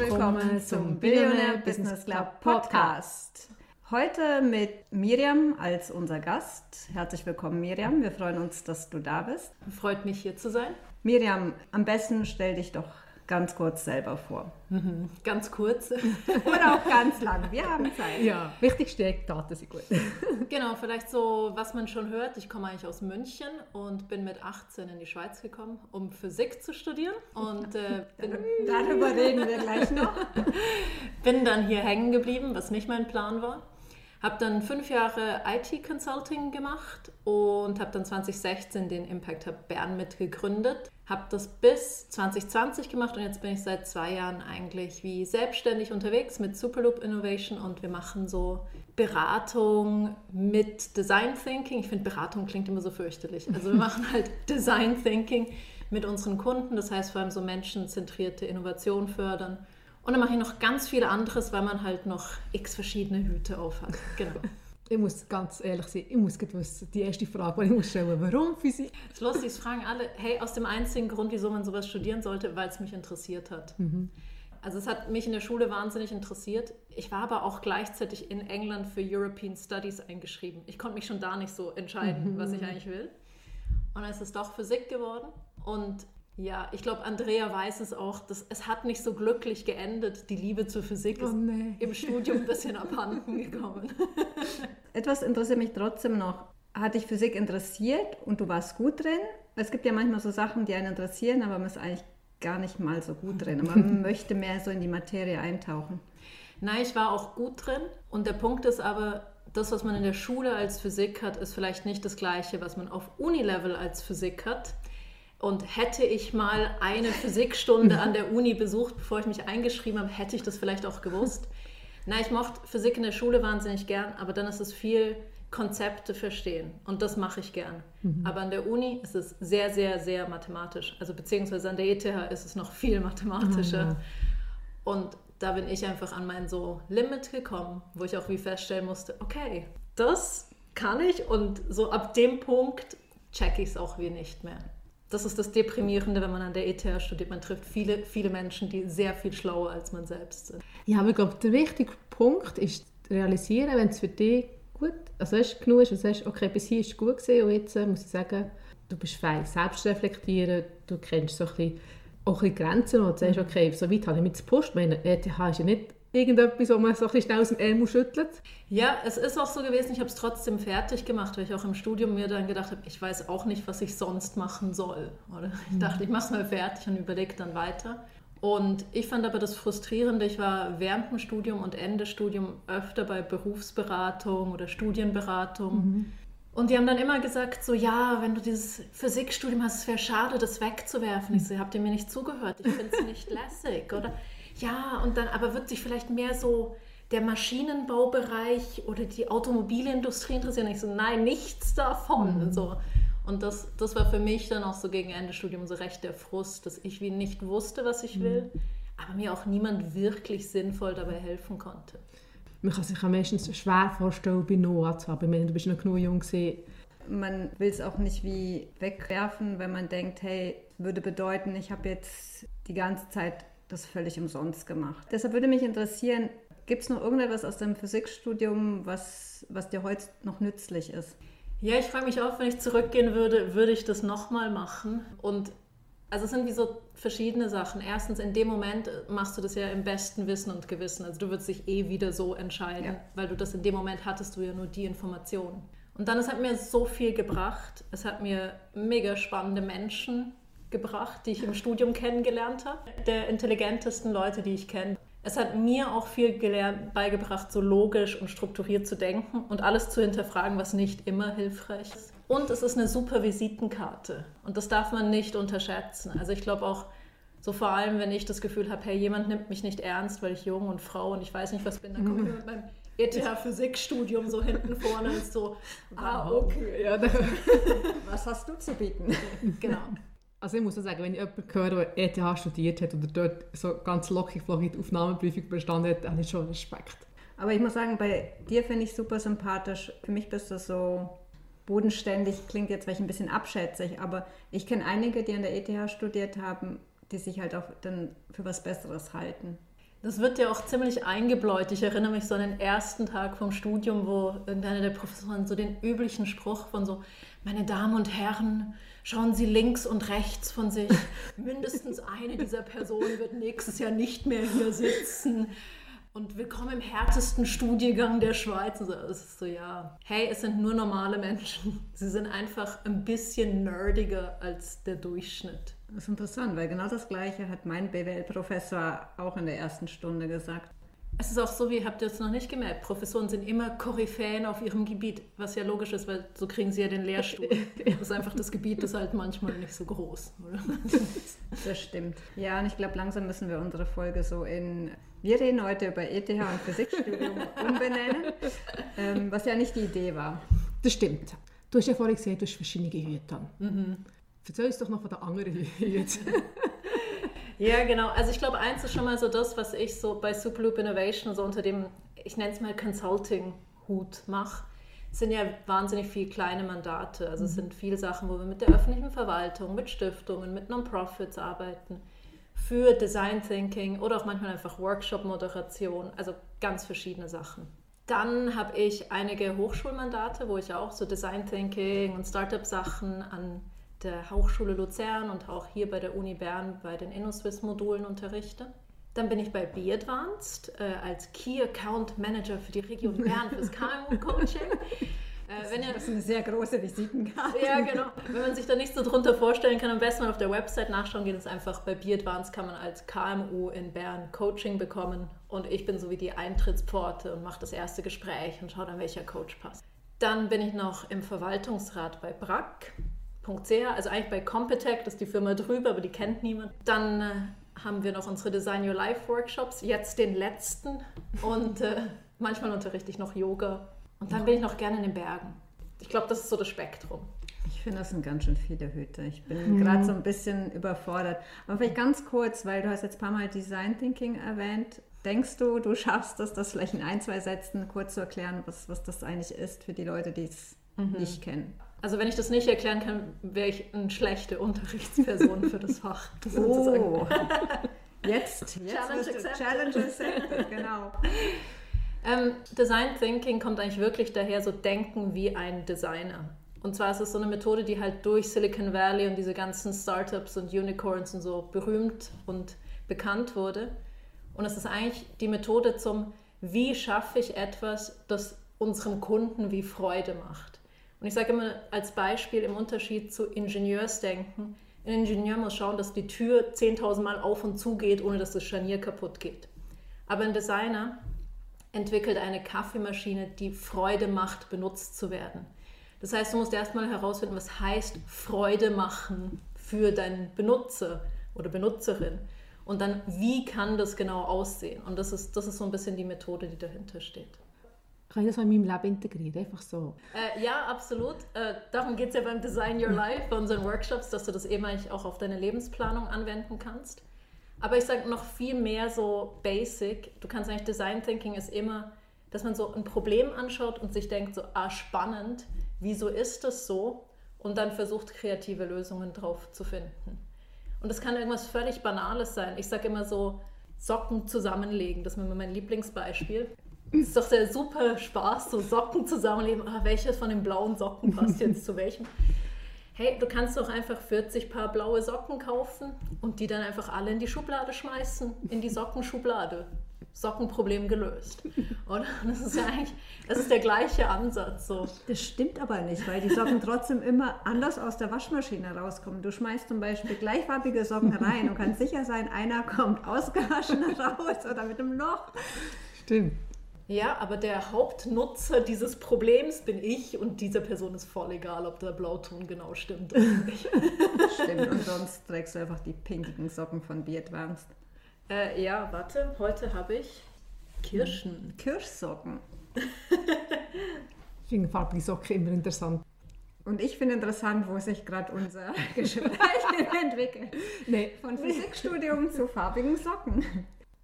willkommen zum Billionaire Business Club Podcast. Heute mit Miriam als unser Gast. Herzlich willkommen, Miriam. Wir freuen uns, dass du da bist. Freut mich, hier zu sein. Miriam, am besten stell dich doch ganz kurz selber vor. Mhm. Ganz kurz. Oder auch ganz lang. Wir haben Zeit. Ja, wichtigste Eckdaten sind gut. genau, vielleicht so, was man schon hört. Ich komme eigentlich aus München und bin mit 18 in die Schweiz gekommen, um Physik zu studieren. Und äh, bin, darüber reden wir gleich noch. bin dann hier hängen geblieben, was nicht mein Plan war. Habe dann fünf Jahre IT-Consulting gemacht und habe dann 2016 den Impact Hub Bern mitgegründet. Habe das bis 2020 gemacht und jetzt bin ich seit zwei Jahren eigentlich wie selbstständig unterwegs mit Superloop Innovation und wir machen so Beratung mit Design Thinking. Ich finde, Beratung klingt immer so fürchterlich. Also wir machen halt Design Thinking mit unseren Kunden, das heißt vor allem so menschenzentrierte Innovation fördern und dann mache ich noch ganz viel anderes, weil man halt noch x verschiedene Hüte auf hat. Genau. Ich muss ganz ehrlich sein, ich muss wissen, die erste Frage, die ich muss stellen warum Physik? Das Lustige ist, fragen alle, hey, aus dem einzigen Grund, wieso man sowas studieren sollte, weil es mich interessiert hat. Mhm. Also es hat mich in der Schule wahnsinnig interessiert. Ich war aber auch gleichzeitig in England für European Studies eingeschrieben. Ich konnte mich schon da nicht so entscheiden, mhm. was ich eigentlich will. Und dann ist es doch Physik geworden. Und ja, ich glaube, Andrea weiß es auch, dass es hat nicht so glücklich geendet. Die Liebe zur Physik ist oh nee. im Studium ein bisschen abhanden gekommen. Etwas interessiert mich trotzdem noch. Hat dich Physik interessiert und du warst gut drin? Es gibt ja manchmal so Sachen, die einen interessieren, aber man ist eigentlich gar nicht mal so gut drin. Man möchte mehr so in die Materie eintauchen. Nein, ich war auch gut drin. Und der Punkt ist aber, das, was man in der Schule als Physik hat, ist vielleicht nicht das Gleiche, was man auf Unilevel als Physik hat. Und hätte ich mal eine Physikstunde an der Uni besucht, bevor ich mich eingeschrieben habe, hätte ich das vielleicht auch gewusst. Na, ich mochte Physik in der Schule wahnsinnig gern, aber dann ist es viel Konzepte verstehen und das mache ich gern. Mhm. Aber an der Uni ist es sehr, sehr, sehr mathematisch. Also beziehungsweise an der ETH ist es noch viel mathematischer. Mhm. Und da bin ich einfach an mein so Limit gekommen, wo ich auch wie feststellen musste, okay, das kann ich und so ab dem Punkt checke ich es auch wie nicht mehr das ist das Deprimierende, wenn man an der ETH studiert. Man trifft viele, viele Menschen, die sehr viel schlauer als man selbst sind. Ja, aber ich glaube, der wichtige Punkt ist realisieren, wenn es für dich gut, also weißt, genug ist und sagst, okay, bis hier ist es gut gewesen und jetzt äh, muss ich sagen, du bist fein, selbst reflektieren, du kennst so ein bisschen, auch ein bisschen Grenzen und sagst, mhm. okay, so weit habe ich mit zu Post. Meine ETH ist ja nicht irgendetwas, wo man so ein schnell aus dem Ärmel schüttelt? Ja, es ist auch so gewesen, ich habe es trotzdem fertig gemacht, weil ich auch im Studium mir dann gedacht habe, ich weiß auch nicht, was ich sonst machen soll. Oder ich mhm. dachte, ich mache es mal fertig und überlege dann weiter. Und ich fand aber das Frustrierende, ich war während dem Studium und Ende Studium öfter bei Berufsberatung oder Studienberatung. Mhm. Und die haben dann immer gesagt, so ja, wenn du dieses Physikstudium hast, es wäre schade, das wegzuwerfen. Ich so, habt ihr mir nicht zugehört? Ich finde es nicht lässig. Oder ja, und dann aber wird sich vielleicht mehr so der Maschinenbaubereich oder die Automobilindustrie interessieren. Ich so, nein, nichts davon. Mhm. So. Und das, das war für mich dann auch so gegen Ende Studium so recht der Frust, dass ich wie nicht wusste, was ich will, mhm. aber mir auch niemand wirklich sinnvoll dabei helfen konnte. Man kann sich am meistens schwer vorstellen, bei Noah zu haben. Ich meine, du bist noch genug jung gewesen. Man will es auch nicht wie wegwerfen, wenn man denkt, hey, würde bedeuten, ich habe jetzt die ganze Zeit das völlig umsonst gemacht. Deshalb würde mich interessieren, gibt es noch irgendetwas aus deinem Physikstudium, was, was dir heute noch nützlich ist? Ja, ich frage mich auch, wenn ich zurückgehen würde, würde ich das nochmal machen? Und also es sind wie so verschiedene Sachen. Erstens, in dem Moment machst du das ja im besten Wissen und Gewissen. Also du würdest dich eh wieder so entscheiden, ja. weil du das in dem Moment hattest du ja nur die Information. Und dann, es hat mir so viel gebracht. Es hat mir mega spannende Menschen gebracht, die ich im Studium kennengelernt habe. Der intelligentesten Leute, die ich kenne. Es hat mir auch viel gelernt, beigebracht, so logisch und strukturiert zu denken und alles zu hinterfragen, was nicht immer hilfreich ist. Und es ist eine super Visitenkarte und das darf man nicht unterschätzen. Also ich glaube auch, so vor allem, wenn ich das Gefühl habe, hey, jemand nimmt mich nicht ernst, weil ich jung und Frau und ich weiß nicht, was bin, dann ich mit meinem ETH-Physikstudium so hinten vorne und so, ah, okay. Ja, was hast du zu bieten? Genau. Also ich muss sagen, wenn ich jemanden höre, der ETH studiert hat oder dort so ganz lockig die Aufnahmeprüfung bestanden hat, habe ich schon Respekt. Aber ich muss sagen, bei dir finde ich super sympathisch. Für mich bist du so bodenständig, klingt jetzt vielleicht ein bisschen abschätzig, aber ich kenne einige, die an der ETH studiert haben, die sich halt auch dann für was Besseres halten. Das wird ja auch ziemlich eingebläut. Ich erinnere mich so an den ersten Tag vom Studium, wo irgendeiner der Professoren so den üblichen Spruch von so, meine Damen und Herren, schauen Sie links und rechts von sich. Mindestens eine dieser Personen wird nächstes Jahr nicht mehr hier sitzen. Und willkommen im härtesten Studiengang der Schweiz. Und so, es ist so, ja, hey, es sind nur normale Menschen. Sie sind einfach ein bisschen nerdiger als der Durchschnitt. Das ist interessant, weil genau das Gleiche hat mein BWL-Professor auch in der ersten Stunde gesagt. Es ist auch so, wie habt ihr es noch nicht gemerkt, Professoren sind immer Koryphäen auf ihrem Gebiet, was ja logisch ist, weil so kriegen sie ja den Lehrstuhl. Das ist einfach das Gebiet, das halt manchmal nicht so groß. Oder? Das stimmt. Ja, und ich glaube, langsam müssen wir unsere Folge so in wir reden heute über ETH und Physikstudium umbenennen, ähm, was ja nicht die Idee war. Das stimmt. Du hast ja vorhin gesehen, du hast verschiedene Hüte an. Mhm. Erzähl uns doch noch von der anderen Hüte. ja, genau. Also ich glaube, eins ist schon mal so das, was ich so bei Superloop Innovation so unter dem, ich nenne es mal Consulting-Hut mache sind ja wahnsinnig viele kleine Mandate. Also es mhm. sind viele Sachen, wo wir mit der öffentlichen Verwaltung, mit Stiftungen, mit Non-Profits arbeiten, für Design Thinking oder auch manchmal einfach Workshop-Moderation, also ganz verschiedene Sachen. Dann habe ich einige Hochschulmandate, wo ich auch so Design Thinking und Startup-Sachen an der Hochschule Luzern und auch hier bei der Uni Bern bei den InnoSwiss-Modulen unterrichte. Dann bin ich bei Be Advanced äh, als Key Account Manager für die Region Bern fürs KMU-Coaching. Äh, wenn ihr, das ist eine sehr große Visitenkarte. Ja, genau. Wenn man sich da nicht so drunter vorstellen kann, am besten mal auf der Website nachschauen geht es einfach bei Be Advanced kann man als KMU in Bern Coaching bekommen und ich bin so wie die Eintrittspforte und mache das erste Gespräch und schaue dann, welcher Coach passt. Dann bin ich noch im Verwaltungsrat bei BRAC Competech, also eigentlich bei Competech, das ist die Firma drüber, aber die kennt niemand. Dann äh, haben wir noch unsere Design Your Life Workshops, jetzt den letzten. Und äh, manchmal unterrichte ich noch Yoga. Und dann bin ich noch gerne in den Bergen. Ich glaube, das ist so das Spektrum. Ich finde, das sind ganz schön viele Hüte. Ich bin mhm. gerade so ein bisschen überfordert. Aber vielleicht ganz kurz, weil du hast jetzt ein paar Mal Design Thinking erwähnt. Denkst du, du schaffst es, das vielleicht in ein, zwei Sätzen kurz zu erklären, was, was das eigentlich ist für die Leute, die es mhm. nicht kennen? Also wenn ich das nicht erklären kann, wäre ich eine schlechte Unterrichtsperson für das Fach. Das oh, jetzt, jetzt Challenge accepted. Challenge accepted, genau. Ähm, Design Thinking kommt eigentlich wirklich daher, so denken wie ein Designer. Und zwar ist es so eine Methode, die halt durch Silicon Valley und diese ganzen Startups und Unicorns und so berühmt und bekannt wurde. Und es ist eigentlich die Methode zum, wie schaffe ich etwas, das unserem Kunden wie Freude macht. Und ich sage immer als Beispiel im Unterschied zu Ingenieursdenken, ein Ingenieur muss schauen, dass die Tür 10.000 Mal auf und zu geht, ohne dass das Scharnier kaputt geht. Aber ein Designer entwickelt eine Kaffeemaschine, die Freude macht, benutzt zu werden. Das heißt, du musst erstmal herausfinden, was heißt Freude machen für deinen Benutzer oder Benutzerin. Und dann, wie kann das genau aussehen? Und das ist, das ist so ein bisschen die Methode, die dahinter steht. Kann ich das in meinem Leben integrieren? Einfach so? Äh, ja, absolut. Äh, darum geht es ja beim Design Your Life, bei unseren Workshops, dass du das eben eigentlich auch auf deine Lebensplanung anwenden kannst. Aber ich sage noch viel mehr so basic. Du kannst eigentlich Design Thinking ist immer, dass man so ein Problem anschaut und sich denkt so, ah, spannend, wieso ist das so? Und dann versucht, kreative Lösungen drauf zu finden. Und das kann irgendwas völlig Banales sein. Ich sage immer so, Socken zusammenlegen, das ist immer mein Lieblingsbeispiel. Ist doch der super Spaß, so Socken zusammenlegen. Ah, welches von den blauen Socken passt jetzt zu welchem? hey, du kannst doch einfach 40 Paar blaue Socken kaufen und die dann einfach alle in die Schublade schmeißen, in die Sockenschublade. Sockenproblem gelöst. Oder? Das ist ja eigentlich, das ist der gleiche Ansatz. So. Das stimmt aber nicht, weil die Socken trotzdem immer anders aus der Waschmaschine rauskommen. Du schmeißt zum Beispiel gleichfarbige Socken rein und kannst sicher sein, einer kommt ausgewaschen raus oder mit einem Loch. Stimmt. Ja, aber der Hauptnutzer dieses Problems bin ich und dieser Person ist voll egal, ob der Blauton genau stimmt oder nicht. stimmt, und sonst trägst du einfach die pinkigen Socken von Be Advanced. Äh, ja, warte, heute habe ich Kirschen. Hm, Kirschsocken. ich finde farbige Socken immer interessant. Und ich finde interessant, wo sich gerade unser Gespräch entwickelt. Nee. Von Physikstudium zu farbigen Socken.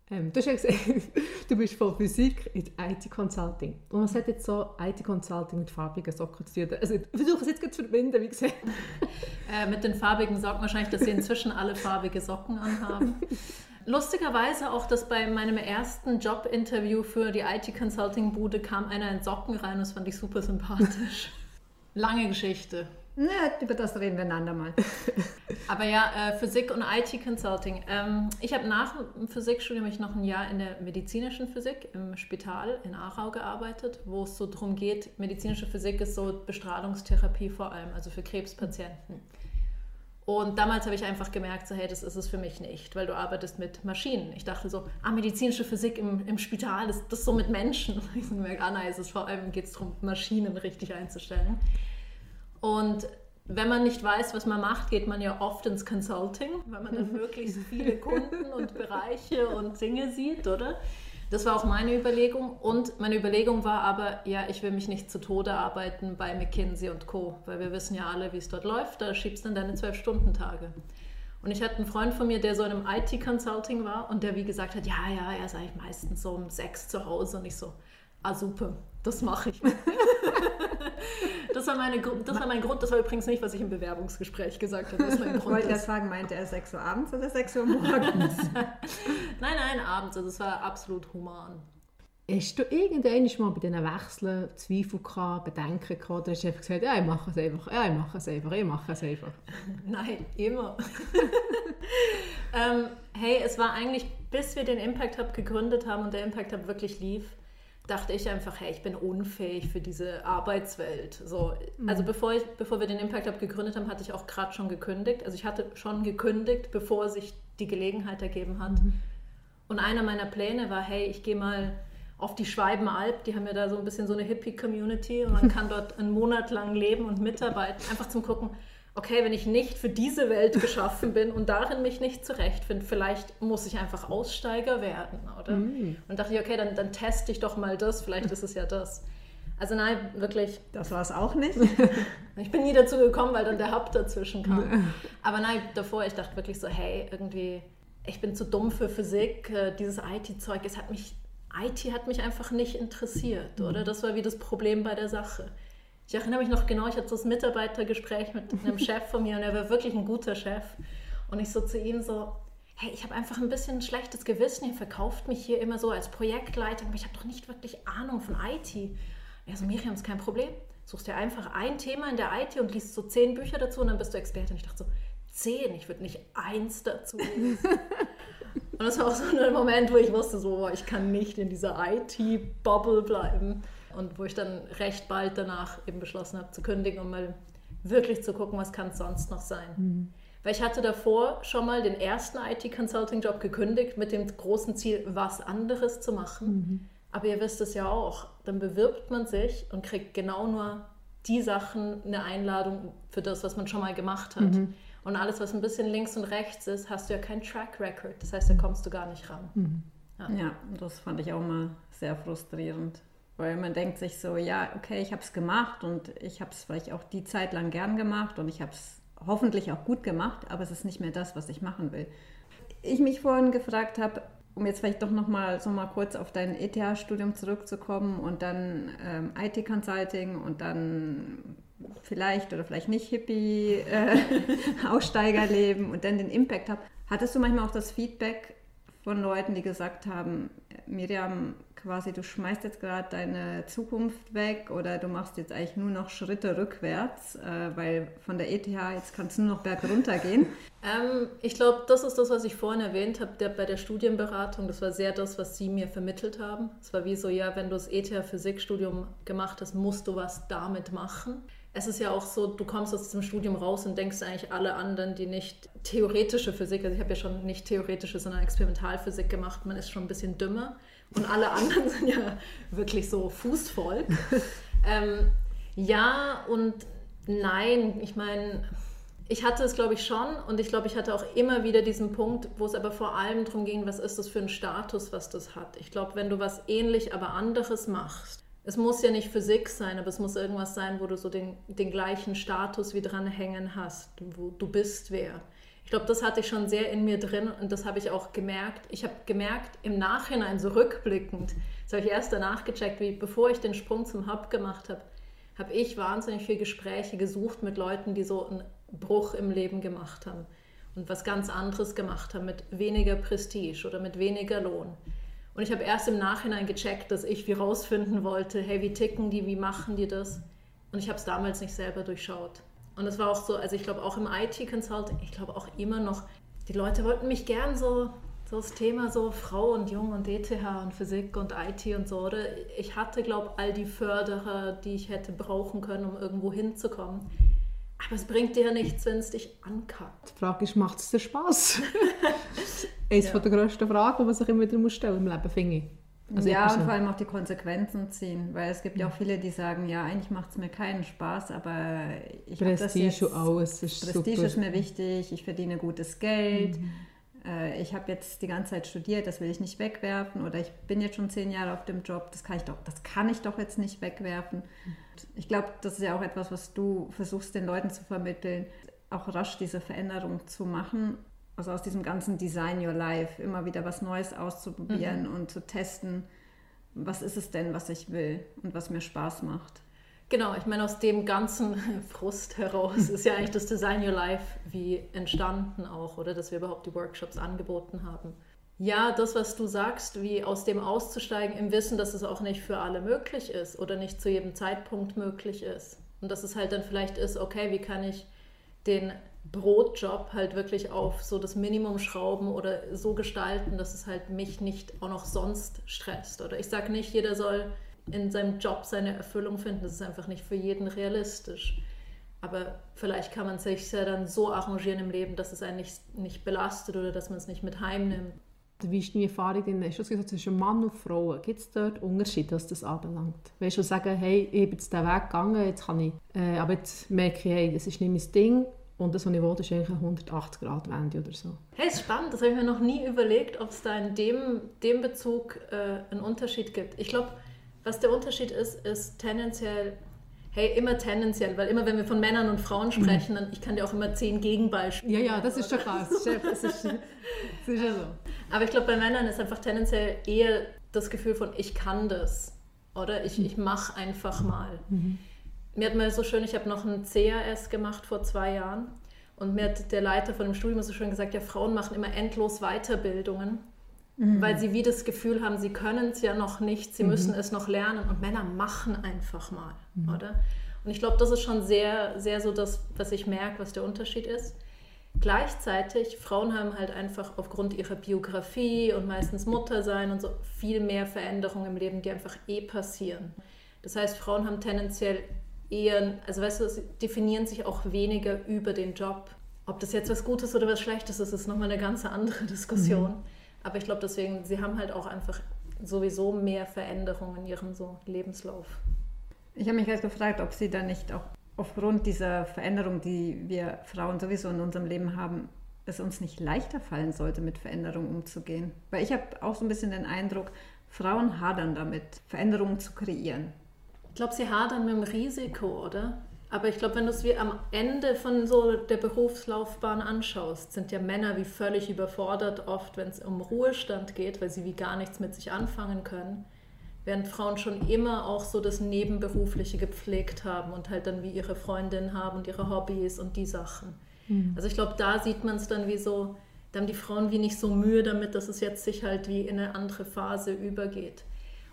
Ähm, du hast ja gesagt, du bist von Physik in IT-Consulting. Und was hat jetzt so IT-Consulting mit farbigen Socken zu tun? Also, ich versuche es jetzt zu verbinden, wie gesagt. Äh, mit den farbigen Socken wahrscheinlich, dass sie inzwischen alle farbige Socken anhaben. lustigerweise auch, dass bei meinem ersten Jobinterview für die IT-Consulting-Bude kam einer in Socken rein und das fand ich super sympathisch. Lange Geschichte. Ne, über das reden wir einander mal. Aber ja, äh, Physik und IT-Consulting. Ähm, ich habe nach dem Physikstudium noch ein Jahr in der medizinischen Physik im Spital in Aarau gearbeitet, wo es so darum geht, medizinische Physik ist so Bestrahlungstherapie vor allem, also für Krebspatienten. Und damals habe ich einfach gemerkt, so, hey, das ist es für mich nicht, weil du arbeitest mit Maschinen. Ich dachte so, ah, medizinische Physik im, im Spital, das, das so mit Menschen. Ich habe gemerkt, ah, nein, es ist vor allem geht es darum, Maschinen richtig einzustellen. Und wenn man nicht weiß, was man macht, geht man ja oft ins Consulting, weil man dann möglichst viele Kunden und Bereiche und Dinge sieht, oder? Das war auch meine Überlegung. Und meine Überlegung war aber, ja, ich will mich nicht zu Tode arbeiten bei McKinsey und Co., weil wir wissen ja alle, wie es dort läuft. Da schiebst du dann deine Zwölf-Stunden-Tage. Und ich hatte einen Freund von mir, der so in einem IT-Consulting war und der wie gesagt hat, ja, ja, er eigentlich meistens so um sechs zu Hause. Und ich so, ah super, das mache ich. das, war meine, das war mein Grund, das war übrigens nicht, was ich im Bewerbungsgespräch gesagt habe. Das ich wollte ja fragen, meinte er 6 Uhr abends oder 6 Uhr morgens? nein, nein, abends. Also es war absolut human. Hast du irgendwann mal bei diesen Wechseln Zweifel gehabt, Bedenken gehabt, oder hast du einfach gesagt, ja, ich mache es einfach, ja, ich mache es einfach, ich mache es einfach? Nein, immer. ähm, hey, es war eigentlich, bis wir den Impact Hub gegründet haben und der Impact Hub wirklich lief, dachte ich einfach, hey, ich bin unfähig für diese Arbeitswelt. So, mhm. Also bevor, ich, bevor wir den Impact Hub gegründet haben, hatte ich auch gerade schon gekündigt. Also ich hatte schon gekündigt, bevor sich die Gelegenheit ergeben hat. Mhm. Und einer meiner Pläne war, hey, ich gehe mal auf die Schweibenalb, die haben ja da so ein bisschen so eine Hippie-Community und man kann dort einen Monat lang leben und mitarbeiten, einfach zum Gucken, okay, wenn ich nicht für diese Welt geschaffen bin und darin mich nicht zurechtfinde, vielleicht muss ich einfach Aussteiger werden, oder? Mm. Und dachte ich, okay, dann, dann teste ich doch mal das, vielleicht ist es ja das. Also nein, wirklich. Das war es auch nicht. ich bin nie dazu gekommen, weil dann der Hub dazwischen kam. Aber nein, davor, ich dachte wirklich so, hey, irgendwie, ich bin zu dumm für Physik, äh, dieses IT-Zeug, es hat mich, IT hat mich einfach nicht interessiert, oder? Das war wie das Problem bei der Sache. Ich erinnere mich noch genau, ich hatte so ein Mitarbeitergespräch mit einem Chef von mir und er war wirklich ein guter Chef. Und ich so zu ihm so, hey, ich habe einfach ein bisschen ein schlechtes Gewissen, ihr verkauft mich hier immer so als Projektleiter, aber ich habe doch nicht wirklich Ahnung von IT. Er so, Miriam, ist kein Problem. Suchst dir einfach ein Thema in der IT und liest so zehn Bücher dazu und dann bist du Experte. Und ich dachte so, zehn, ich würde nicht eins dazu lesen. und das war auch so ein Moment, wo ich wusste, so, ich kann nicht in dieser IT-Bubble bleiben und wo ich dann recht bald danach eben beschlossen habe zu kündigen, um mal wirklich zu gucken, was kann es sonst noch sein. Mhm. Weil ich hatte davor schon mal den ersten IT-Consulting-Job gekündigt mit dem großen Ziel, was anderes zu machen. Mhm. Aber ihr wisst es ja auch, dann bewirbt man sich und kriegt genau nur die Sachen eine Einladung für das, was man schon mal gemacht hat. Mhm. Und alles, was ein bisschen links und rechts ist, hast du ja kein Track Record. Das heißt, da kommst du gar nicht ran. Mhm. Ja. ja, das fand ich auch mal sehr frustrierend. Weil man denkt sich so, ja, okay, ich habe es gemacht und ich habe es vielleicht auch die Zeit lang gern gemacht und ich habe es hoffentlich auch gut gemacht, aber es ist nicht mehr das, was ich machen will. Ich mich vorhin gefragt habe, um jetzt vielleicht doch noch mal so mal kurz auf dein ETH-Studium zurückzukommen und dann ähm, IT-Consulting und dann vielleicht oder vielleicht nicht Hippie-Aussteigerleben äh, und dann den Impact habe. Hattest du manchmal auch das Feedback von Leuten, die gesagt haben, Miriam, quasi, du schmeißt jetzt gerade deine Zukunft weg oder du machst jetzt eigentlich nur noch Schritte rückwärts, äh, weil von der ETH jetzt kann es nur noch bergunter gehen? ähm, ich glaube, das ist das, was ich vorhin erwähnt habe bei der Studienberatung. Das war sehr das, was sie mir vermittelt haben. Es war wie so, ja, wenn du das ETH-Physikstudium gemacht hast, musst du was damit machen es ist ja auch so, du kommst aus diesem Studium raus und denkst eigentlich alle anderen, die nicht theoretische Physik, also ich habe ja schon nicht theoretische, sondern Experimentalphysik gemacht, man ist schon ein bisschen dümmer. Und alle anderen sind ja wirklich so Fußvolk. ähm, ja und nein, ich meine, ich hatte es, glaube ich, schon und ich glaube, ich hatte auch immer wieder diesen Punkt, wo es aber vor allem darum ging, was ist das für ein Status, was das hat. Ich glaube, wenn du was ähnlich, aber anderes machst, es muss ja nicht Physik sein, aber es muss irgendwas sein, wo du so den, den gleichen Status wie dranhängen hast, wo du bist wer. Ich glaube, das hatte ich schon sehr in mir drin und das habe ich auch gemerkt. Ich habe gemerkt, im Nachhinein, so rückblickend, das habe ich erst danach gecheckt, wie bevor ich den Sprung zum Hub gemacht habe, habe ich wahnsinnig viele Gespräche gesucht mit Leuten, die so einen Bruch im Leben gemacht haben. und was ganz anderes gemacht haben mit weniger Prestige oder mit weniger Lohn. Und ich habe erst im Nachhinein gecheckt, dass ich wie rausfinden wollte, hey, wie ticken die, wie machen die das? Und ich habe es damals nicht selber durchschaut. Und es war auch so, also ich glaube auch im IT-Consulting, ich glaube auch immer noch, die Leute wollten mich gern so, so das Thema so Frau und Jung und ETH und Physik und IT und so, oder? Ich hatte, glaube all die Förderer, die ich hätte brauchen können, um irgendwo hinzukommen. Aber es bringt dir ja nichts, wenn es dich ankackt. Die Frage ist, macht es dir Spass? Eines ja. der grössten Fragen, die man sich immer wieder stellen muss im Leben, finde ich. Also ja, und vor allem auch die Konsequenzen ziehen, weil es gibt ja auch viele, die sagen, ja, eigentlich macht es mir keinen Spaß, aber ich habe das jetzt, und alles ist Prestige super. ist mir wichtig, ich verdiene gutes Geld, mhm. äh, ich habe jetzt die ganze Zeit studiert, das will ich nicht wegwerfen oder ich bin jetzt schon zehn Jahre auf dem Job, das kann ich doch, das kann ich doch jetzt nicht wegwerfen. Ich glaube, das ist ja auch etwas, was du versuchst den Leuten zu vermitteln, auch rasch diese Veränderung zu machen also aus diesem ganzen Design Your Life, immer wieder was Neues auszuprobieren mhm. und zu testen, was ist es denn, was ich will und was mir Spaß macht. Genau, ich meine, aus dem ganzen Frust heraus ist ja eigentlich das Design Your Life wie entstanden auch, oder dass wir überhaupt die Workshops angeboten haben. Ja, das, was du sagst, wie aus dem auszusteigen, im Wissen, dass es auch nicht für alle möglich ist oder nicht zu jedem Zeitpunkt möglich ist. Und dass es halt dann vielleicht ist, okay, wie kann ich den Brotjob halt wirklich auf so das Minimum schrauben oder so gestalten, dass es halt mich nicht auch noch sonst stresst. Oder ich sage nicht, jeder soll in seinem Job seine Erfüllung finden. Das ist einfach nicht für jeden realistisch. Aber vielleicht kann man sich ja dann so arrangieren im Leben, dass es einen nicht, nicht belastet oder dass man es nicht mit heimnimmt. Wie ist deine Erfahrung denn? Hast du gesagt, zwischen Mann und Frau? Gibt es dort Unterschiede, was das anbelangt? Weißt du, sagen, hey, ich bin jetzt diesen Weg gegangen, jetzt kann ich, äh, aber jetzt merke ich, hey, das ist nicht mein Ding und das, was ich wollte, ist eigentlich eine 180-Grad-Wende oder so. Hey, ist spannend. Das habe ich mir noch nie überlegt, ob es da in dem, dem Bezug äh, einen Unterschied gibt. Ich glaube, was der Unterschied ist, ist tendenziell, hey, immer tendenziell, weil immer wenn wir von Männern und Frauen sprechen, dann, ich kann dir auch immer zehn Gegenbeispiele Ja, ja, das ist schon krass, Chef. Das ist, das ist ja so. Aber ich glaube, bei Männern ist einfach tendenziell eher das Gefühl von, ich kann das. Oder ich, ich mache einfach mal. Mhm mir hat mal so schön, ich habe noch ein CAS gemacht vor zwei Jahren und mir hat der Leiter von dem Studium so schön gesagt, ja, Frauen machen immer endlos Weiterbildungen, mhm. weil sie wie das Gefühl haben, sie können es ja noch nicht, sie mhm. müssen es noch lernen und Männer machen einfach mal, mhm. oder? Und ich glaube, das ist schon sehr, sehr so das, was ich merke, was der Unterschied ist. Gleichzeitig, Frauen haben halt einfach aufgrund ihrer Biografie und meistens Muttersein und so viel mehr Veränderungen im Leben, die einfach eh passieren. Das heißt, Frauen haben tendenziell eher, also weißt du, sie definieren sich auch weniger über den Job. Ob das jetzt was Gutes oder was Schlechtes ist, ist nochmal eine ganz andere Diskussion. Mhm. Aber ich glaube deswegen, sie haben halt auch einfach sowieso mehr Veränderungen in ihrem so Lebenslauf. Ich habe mich halt gefragt, ob sie dann nicht auch aufgrund dieser Veränderung, die wir Frauen sowieso in unserem Leben haben, es uns nicht leichter fallen sollte, mit Veränderungen umzugehen. Weil ich habe auch so ein bisschen den Eindruck, Frauen hadern damit, Veränderungen zu kreieren. Ich glaube, sie hadern mit dem Risiko, oder? Aber ich glaube, wenn du es wie am Ende von so der Berufslaufbahn anschaust, sind ja Männer wie völlig überfordert oft, wenn es um Ruhestand geht, weil sie wie gar nichts mit sich anfangen können. Während Frauen schon immer auch so das Nebenberufliche gepflegt haben und halt dann wie ihre Freundin haben und ihre Hobbys und die Sachen. Mhm. Also ich glaube, da sieht man es dann wie so, da haben die Frauen wie nicht so Mühe damit, dass es jetzt sich halt wie in eine andere Phase übergeht.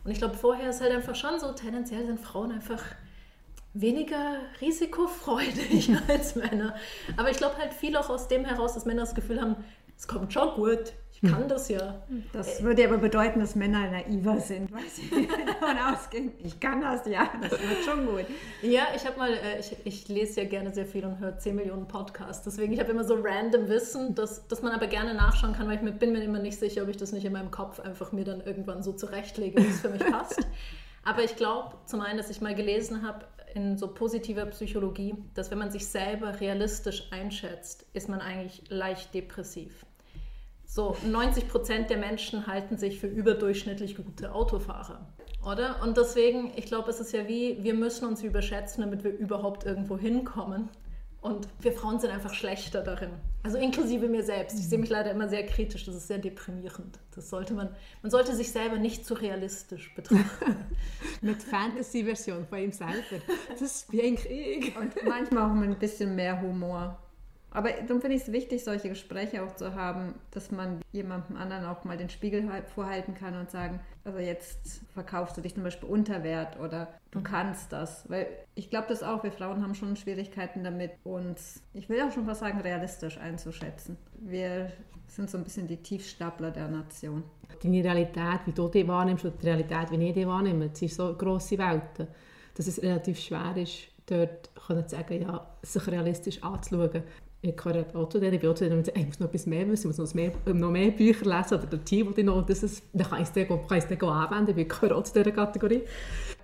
Und ich glaube, vorher ist halt einfach schon so, tendenziell sind Frauen einfach weniger risikofreudig als Männer. Aber ich glaube halt viel auch aus dem heraus, dass Männer das Gefühl haben, es kommt schon gut, ich kann das ja. Das würde aber bedeuten, dass Männer naiver sind, weil sie davon ausgehen, ich kann das, ja, das wird schon gut. Ja, ich habe mal, äh, ich, ich, lese ja gerne sehr viel und höre 10 Millionen Podcasts, deswegen ich habe immer so random Wissen, das, das man aber gerne nachschauen kann, weil ich mir, bin mir immer nicht sicher, ob ich das nicht in meinem Kopf einfach mir dann irgendwann so zurechtlege, wie es für mich passt. Aber ich glaube zum einen, dass ich mal gelesen habe, in so positiver Psychologie, dass wenn man sich selber realistisch einschätzt, ist man eigentlich leicht depressiv. So, 90 Prozent der Menschen halten sich für überdurchschnittlich gute Autofahrer. Oder? Und deswegen, ich glaube, es ist ja wie, wir müssen uns überschätzen, damit wir überhaupt irgendwo hinkommen. Und wir Frauen sind einfach schlechter darin. Also inklusive mir selbst. Ich sehe mich leider immer sehr kritisch. Das ist sehr deprimierend. Das sollte man, man sollte sich selber nicht zu realistisch betrachten. Mit Fantasy-Version von ihm selber. Das bin ich. Und manchmal auch mit ein bisschen mehr Humor. Aber darum finde ich es wichtig, solche Gespräche auch zu haben, dass man jemandem anderen auch mal den Spiegel halt vorhalten kann und sagen, also jetzt verkaufst du dich zum Beispiel unter Wert oder du mhm. kannst das. Weil ich glaube das auch, wir Frauen haben schon Schwierigkeiten damit, uns, ich will auch schon was sagen, realistisch einzuschätzen. Wir sind so ein bisschen die Tiefstapler der Nation. Deine Realität, wie du die wahrnimmst, und die Realität, wie ich die wahrnehme, es sind so grosse Welten, dass es relativ schwer ist, dort können zu sagen, ja, sich realistisch anzuschauen. Ich gehöre auch zu denen, ich bin auch zu denen, ich muss noch etwas mehr wissen, ich muss noch mehr, noch mehr Bücher lesen oder der Team, die noch, das ist, dann kann ich es dann, kann ich es dann anwenden, ich gehöre auch zu dieser Kategorie.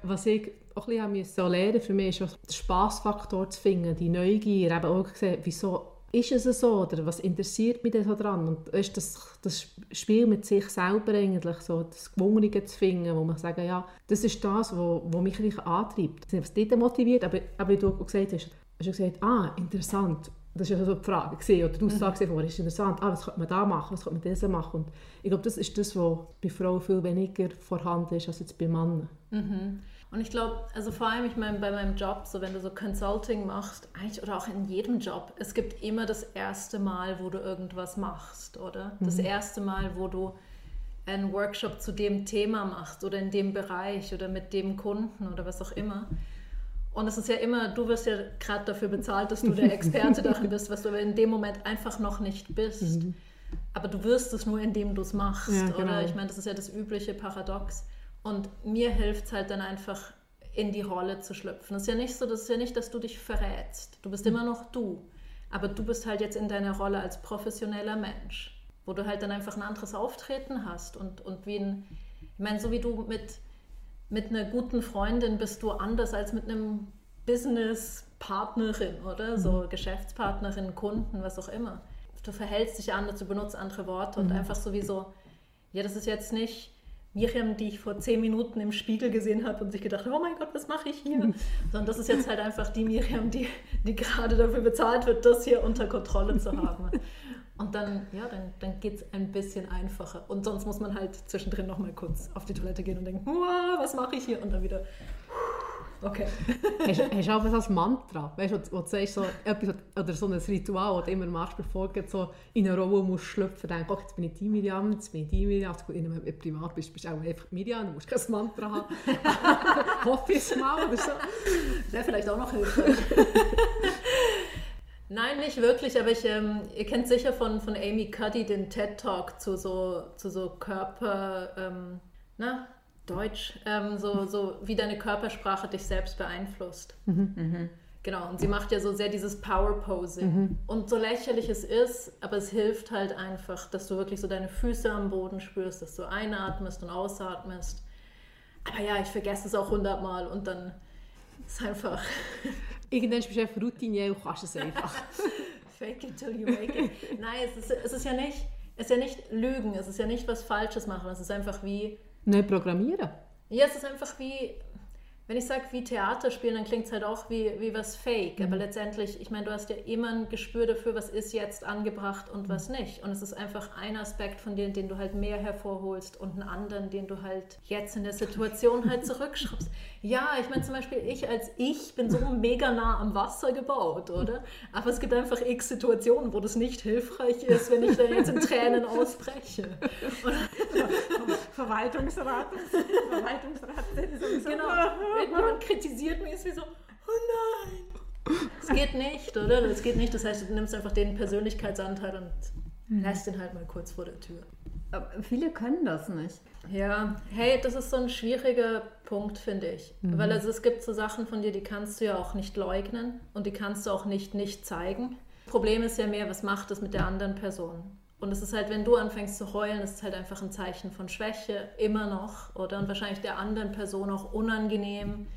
Was ich auch ein bisschen lernen für mich ist, den Spassfaktor zu finden, die Neugier, eben auch gesehen, wieso ist es so oder was interessiert mich denn so dran? Und ist das, das Spiel mit sich selber eigentlich, so das Gewungene zu finden, wo man sagen ja, das ist das, was mich eigentlich antreibt. Ist nicht motiviert, aber, aber wie du gesagt hast, hast du gesagt, ah, interessant. Das war ja so die Frage, gewesen, oder die Aussage mhm. ist interessant, ah, was könnte man da machen, was könnte man das machen. Und ich glaube, das ist das, was bei Frauen viel weniger vorhanden ist als jetzt bei Männern. Mhm. Und ich glaube, also vor allem, ich meine, bei meinem Job, so wenn du so Consulting machst, eigentlich oder auch in jedem Job, es gibt immer das erste Mal, wo du irgendwas machst, oder? Das mhm. erste Mal, wo du einen Workshop zu dem Thema machst oder in dem Bereich oder mit dem Kunden oder was auch immer. Und es ist ja immer, du wirst ja gerade dafür bezahlt, dass du der Experte darin bist, was du in dem Moment einfach noch nicht bist. Mhm. Aber du wirst es nur, indem du es machst, ja, genau. oder? Ich meine, das ist ja das übliche Paradox. Und mir hilft es halt dann einfach, in die Rolle zu schlüpfen. Das ist ja nicht so, das ist ja nicht, dass du dich verrätst. Du bist immer noch du. Aber du bist halt jetzt in deiner Rolle als professioneller Mensch, wo du halt dann einfach ein anderes Auftreten hast. Und, und wie ein, ich meine, so wie du mit, mit einer guten Freundin bist du anders als mit einem Business-Partnerin, oder? So mhm. Geschäftspartnerin, Kunden, was auch immer. Du verhältst dich anders, du benutzt andere Worte und mhm. einfach sowieso, ja, das ist jetzt nicht Miriam, die ich vor zehn Minuten im Spiegel gesehen habe und sich gedacht, oh mein Gott, was mache ich hier? Sondern das ist jetzt halt einfach die Miriam, die, die gerade dafür bezahlt wird, das hier unter Kontrolle zu haben. Und dann, ja, dann, dann geht es ein bisschen einfacher. Und sonst muss man halt zwischendrin noch mal kurz auf die Toilette gehen und denken, was mache ich hier? Und dann wieder Okay. hast, hast du auch als Mantra, weißt du, wo du sagst, so etwas, oder so ein Ritual, das du immer machst, bevor du so in eine Rolle musst schlüpfen, denkst, okay, jetzt bin ich die Miriam, jetzt bin ich die Miriam, also, wenn du privat bist, bist du auch einfach Miriam, du musst kein Mantra haben. Hoffe ich mal oder so. Wäre vielleicht auch noch hilfreich. Nein, nicht wirklich, aber ich, ähm, ihr kennt sicher von, von Amy Cuddy den TED-Talk zu so, zu so Körper, ähm, na, Deutsch, ähm, so, so wie deine Körpersprache dich selbst beeinflusst. Mhm. Mhm. Genau, und sie macht ja so sehr dieses Power-Posing. Mhm. Und so lächerlich es ist, aber es hilft halt einfach, dass du wirklich so deine Füße am Boden spürst, dass du einatmest und ausatmest. Aber ja, ich vergesse es auch hundertmal und dann ist einfach... Irgendwann bist du einfach routinier und kannst es einfach. Fake it till you make it. Nein, es ist, es ist ja nicht... Es ist ja nicht Lügen, es ist ja nicht was Falsches machen, es ist einfach wie Neu programmieren? Ja, es ist einfach wie, wenn ich sage, wie Theater spielen, dann klingt es halt auch wie, wie was Fake. Mhm. Aber letztendlich, ich meine, du hast ja immer ein Gespür dafür, was ist jetzt angebracht und was nicht. Und es ist einfach ein Aspekt von dir, den du halt mehr hervorholst und einen anderen, den du halt jetzt in der Situation halt zurückschraubst. Ja, ich meine zum Beispiel, ich als ich bin so mega nah am Wasser gebaut, oder? Aber es gibt einfach x Situationen, wo das nicht hilfreich ist, wenn ich da jetzt in Tränen ausbreche. Verwaltungsrat, Verwaltungsrat sind sowieso. Genau irgendjemand kritisiert mich, ist wie so, oh nein. Es geht nicht, oder? Es geht nicht. Das heißt, du nimmst einfach den Persönlichkeitsanteil und mhm. lässt ihn halt mal kurz vor der Tür. Aber viele können das nicht. Ja, hey, das ist so ein schwieriger Punkt, finde ich. Mhm. Weil also es gibt so Sachen von dir, die kannst du ja auch nicht leugnen und die kannst du auch nicht nicht zeigen. Problem ist ja mehr, was macht das mit der anderen Person? Und es ist halt, wenn du anfängst zu heulen, ist es halt einfach ein Zeichen von Schwäche, immer noch, oder? Und wahrscheinlich der anderen Person auch unangenehm.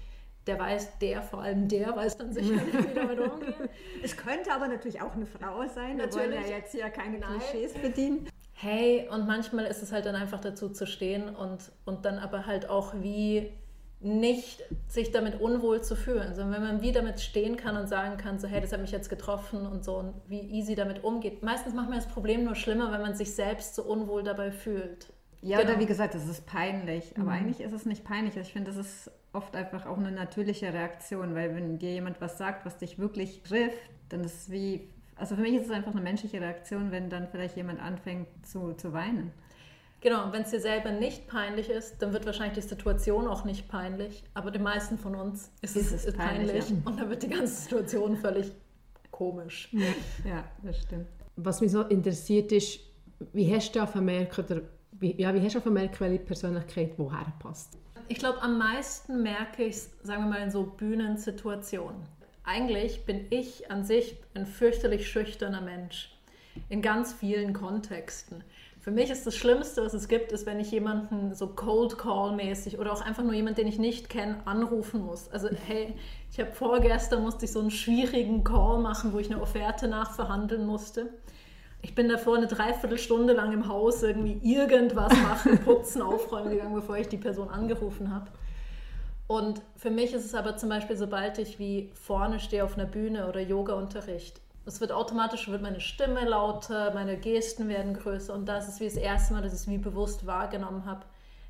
Der weiß, der, vor allem der, weiß dann sicher nicht, wie damit umgehen. Es könnte aber natürlich auch eine Frau sein. Natürlich. Wir wollen ja jetzt hier keine Nein. Klischees bedienen. Hey, und manchmal ist es halt dann einfach dazu zu stehen und, und dann aber halt auch wie nicht sich damit unwohl zu fühlen, sondern wenn man wie damit stehen kann und sagen kann, so hey, das hat mich jetzt getroffen und so und wie easy damit umgeht. Meistens macht man das Problem nur schlimmer, wenn man sich selbst so unwohl dabei fühlt. Ja, genau. oder wie gesagt, das ist peinlich. Aber mhm. eigentlich ist es nicht peinlich. Ich finde, das ist oft einfach auch eine natürliche Reaktion, weil wenn dir jemand was sagt, was dich wirklich trifft, dann ist es wie Also für mich ist es einfach eine menschliche Reaktion, wenn dann vielleicht jemand anfängt zu, zu weinen. Genau, wenn es dir selber nicht peinlich ist, dann wird wahrscheinlich die Situation auch nicht peinlich. Aber den meisten von uns ist, Ist es es peinlich, peinlich, ja. und dann wird die ganze Situation völlig komisch. Ja, das stimmt. Was mich so interessiert ist, wie hast du vermerkt, oder wie, ja, wie hast du vermerkt, welche Persönlichkeit woher passt? Ich glaube, am meisten merke ich es, sagen wir mal, in so Bühnensituationen. Eigentlich bin ich an sich ein fürchterlich schüchterner Mensch. In ganz vielen Kontexten. Für mich ist das Schlimmste, was es gibt, ist, wenn ich jemanden so Cold Call mäßig oder auch einfach nur jemanden, den ich nicht kenne, anrufen muss. Also hey, ich habe vorgestern musste ich so einen schwierigen Call machen, wo ich eine Offerte nachverhandeln musste. Ich bin davor eine Dreiviertelstunde lang im Haus irgendwie irgendwas machen, putzen, aufräumen gegangen, bevor ich die Person angerufen habe. Und für mich ist es aber zum Beispiel, sobald ich wie vorne stehe auf einer Bühne oder Yoga-Unterricht, es wird automatisch, wird meine Stimme lauter, meine Gesten werden größer und da ist wie das erste Mal, dass ich es wie bewusst wahrgenommen habe,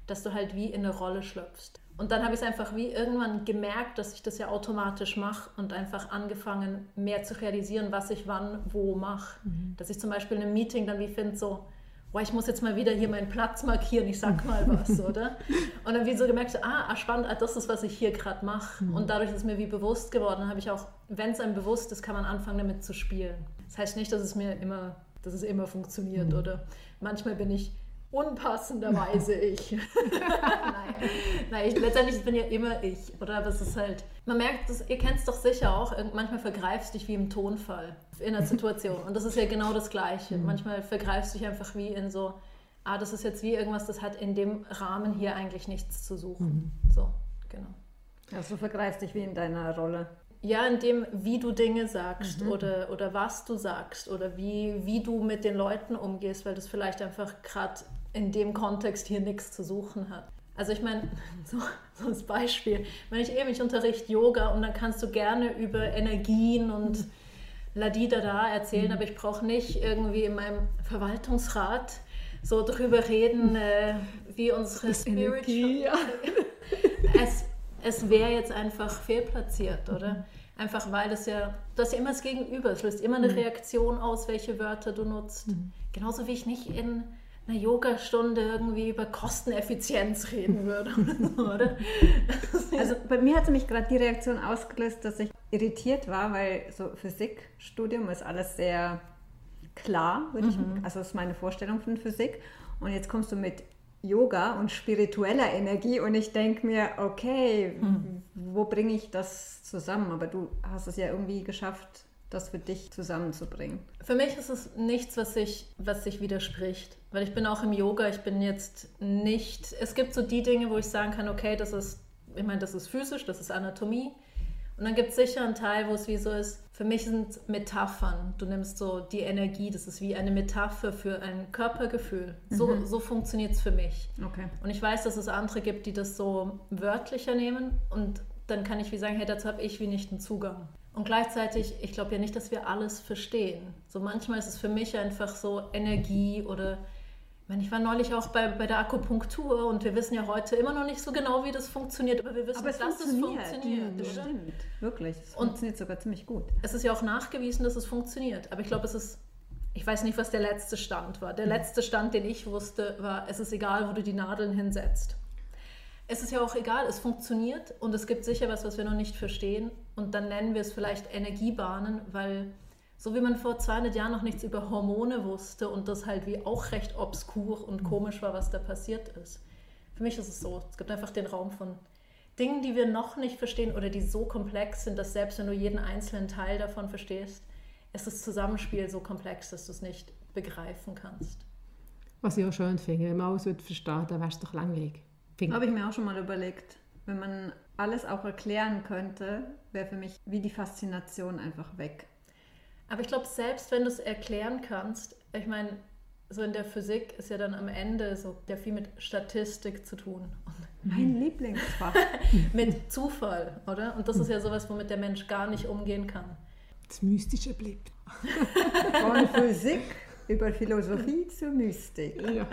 dass du halt wie in eine Rolle schlüpfst. Und dann habe ich es einfach wie irgendwann gemerkt, dass ich das ja automatisch mache und einfach angefangen, mehr zu realisieren, was ich wann wo mache. Dass ich zum Beispiel in einem Meeting dann wie finde, so, boah, ich muss jetzt mal wieder hier meinen Platz markieren, ich sag mal was, oder? Und dann wie so gemerkt, so, ah, ah, spannend, ah, das ist, was ich hier gerade mache. Und dadurch ist mir wie bewusst geworden, habe ich auch, wenn es einem bewusst ist, kann man anfangen, damit zu spielen. Das heißt nicht, dass es mir immer, dass es immer funktioniert, oder? Manchmal bin ich unpassenderweise ich. Nein, Nein ich, letztendlich bin ja immer ich, oder? Aber es ist halt, man merkt, das, ihr kennt es doch sicher auch, manchmal vergreifst du dich wie im Tonfall in einer Situation. Und das ist ja genau das Gleiche. Manchmal vergreifst du dich einfach wie in so, ah, das ist jetzt wie irgendwas, das hat in dem Rahmen hier eigentlich nichts zu suchen. So, genau. Also du vergreifst dich wie in deiner Rolle. Ja, in dem, wie du Dinge sagst oder, oder was du sagst oder wie, wie du mit den Leuten umgehst, weil das vielleicht einfach gerade in dem Kontext hier nichts zu suchen hat. Also ich meine, so, so als Beispiel, wenn ich eben, ich unterrichte Yoga und dann kannst du gerne über Energien und Ladidada erzählen, aber ich brauche nicht irgendwie in meinem Verwaltungsrat so drüber reden, äh, wie unsere Spiritual ja. es, es wäre jetzt einfach fehlplatziert, oder? Einfach weil es ja, du hast ja immer das Gegenüber, es löst immer eine Reaktion aus, welche Wörter du nutzt. Genauso wie ich nicht in einer Yogastunde irgendwie über Kosteneffizienz reden würde, oder? Also bei mir hat mich gerade die Reaktion ausgelöst, dass ich irritiert war, weil so Physikstudium ist alles sehr klar, würde ich, also ist meine Vorstellung von Physik. Und jetzt kommst du mit Yoga und spiritueller Energie und ich denke mir, okay, wo bringe ich das zusammen? Aber du hast es ja irgendwie geschafft, das für dich zusammenzubringen. Für mich ist es nichts, was sich, was sich widerspricht. Weil ich bin auch im Yoga, ich bin jetzt nicht. Es gibt so die Dinge, wo ich sagen kann, okay, das ist, ich meine, das ist physisch, das ist Anatomie. Und dann gibt es sicher einen Teil, wo es wie so ist, für mich sind Metaphern. Du nimmst so die Energie, das ist wie eine Metapher für ein Körpergefühl. So, so funktioniert es für mich. Okay. Und ich weiß, dass es andere gibt, die das so wörtlicher nehmen und dann kann ich wie sagen, hey, dazu habe ich wie nicht einen Zugang. Und gleichzeitig, ich glaube ja nicht, dass wir alles verstehen. So manchmal ist es für mich einfach so Energie oder ich meine, ich war neulich auch bei, bei der Akupunktur und wir wissen ja heute immer noch nicht so genau, wie das funktioniert, aber wir wissen, Aber es dass funktioniert. es funktioniert. Das stimmt, wirklich. Es Und- funktioniert sogar ziemlich gut. Es ist ja auch nachgewiesen, dass es funktioniert. Aber ich glaube, es ist. Ich weiß nicht, was der letzte Stand war. Der letzte Stand, den ich wusste, war, es ist egal, wo du die Nadeln hinsetzt. Es ist ja auch egal, es funktioniert und es gibt sicher was, was wir noch nicht verstehen. Und dann nennen wir es vielleicht Energiebahnen, weil so wie man vor 200 Jahren noch nichts über Hormone wusste und das halt wie auch recht obskur und komisch war, was da passiert ist. Für mich ist es so, es gibt einfach den Raum von Dingen, die wir noch nicht verstehen oder die so komplex sind, dass selbst wenn du jeden einzelnen Teil davon verstehst, ist das Zusammenspiel so komplex, dass du es nicht begreifen kannst. Was ich auch schön finde, wenn man alles würde verstehen dann wäre es doch langweilig. Habe ich mir auch schon mal überlegt, wenn man alles auch erklären könnte, wäre für mich wie die Faszination einfach weg. Aber ich glaube, selbst wenn du es erklären kannst, ich meine, so in der Physik ist ja dann am Ende so ja viel mit Statistik zu tun und Mein Lieblingsfach. mit Zufall, oder? Und das ist ja sowas, womit der Mensch gar nicht umgehen kann. Das Mystische bleibt. Von Physik über Philosophie zur Mystik. Ja.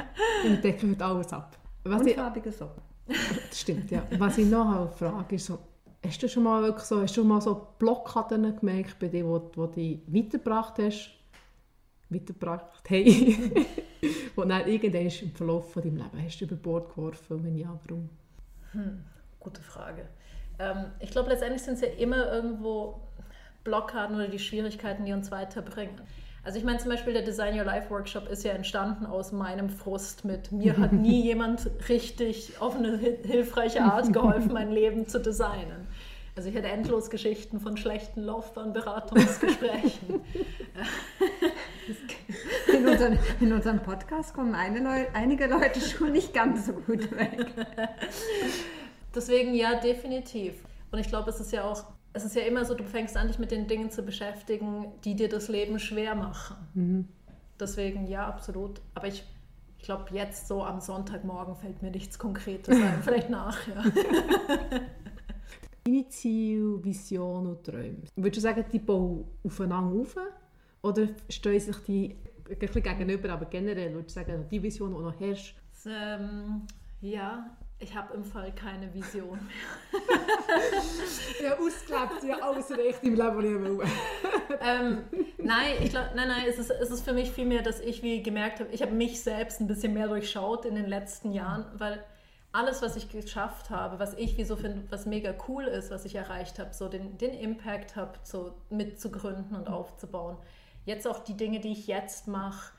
Wir decken heute alles ab. Was Und ich, farbige Socken. das stimmt, ja. Was ich noch Frage ist, so, Hast du schon mal wirklich so, hast du mal so Blockaden gemerkt bei dir, wo, wo du weitergebracht hast? Weitergebracht haben? wo dann irgendwann im Verlauf von deinem Leben hast du über Bord geworfen und wenn ja, warum? Hm, gute Frage. Ähm, ich glaube, letztendlich sind es ja immer irgendwo Blockaden oder die Schwierigkeiten, die uns weiterbringen. Also ich meine zum Beispiel der Design Your Life Workshop ist ja entstanden aus meinem Frust mit mir hat nie jemand richtig auf eine hilfreiche Art geholfen, mein Leben zu designen. Also ich hatte endlos Geschichten von schlechten Laufbahnberatungsgesprächen. in, unseren, in unserem Podcast kommen Leu einige Leute schon nicht ganz so gut weg. Deswegen ja, definitiv. Und ich glaube, es ist ja auch es ist ja immer so, du fängst an, dich mit den Dingen zu beschäftigen, die dir das Leben schwer machen. Mhm. Deswegen ja, absolut. Aber ich, ich glaube, jetzt so am Sonntagmorgen fällt mir nichts Konkretes ein. Vielleicht nachher. Deine Ziele, Vision und Träume. Würdest du sagen, die bauen aufeinander auf? Oder stehen sich die ein bisschen gegenüber, aber generell würdest du sagen, die Vision, die noch herrscht? Ähm, ja, ich habe im Fall keine Vision mehr. ja, ausgelebt, ja, alles recht im Leben, was ich will. ähm, nein, ich glaub, nein, nein, es ist, es ist für mich vielmehr, dass ich wie gemerkt habe, ich habe mich selbst ein bisschen mehr durchschaut in den letzten Jahren, weil alles, was ich geschafft habe, was ich wie so finde, was mega cool ist, was ich erreicht habe, so den, den Impact habe, so mitzugründen und aufzubauen. Jetzt auch die Dinge, die ich jetzt mache,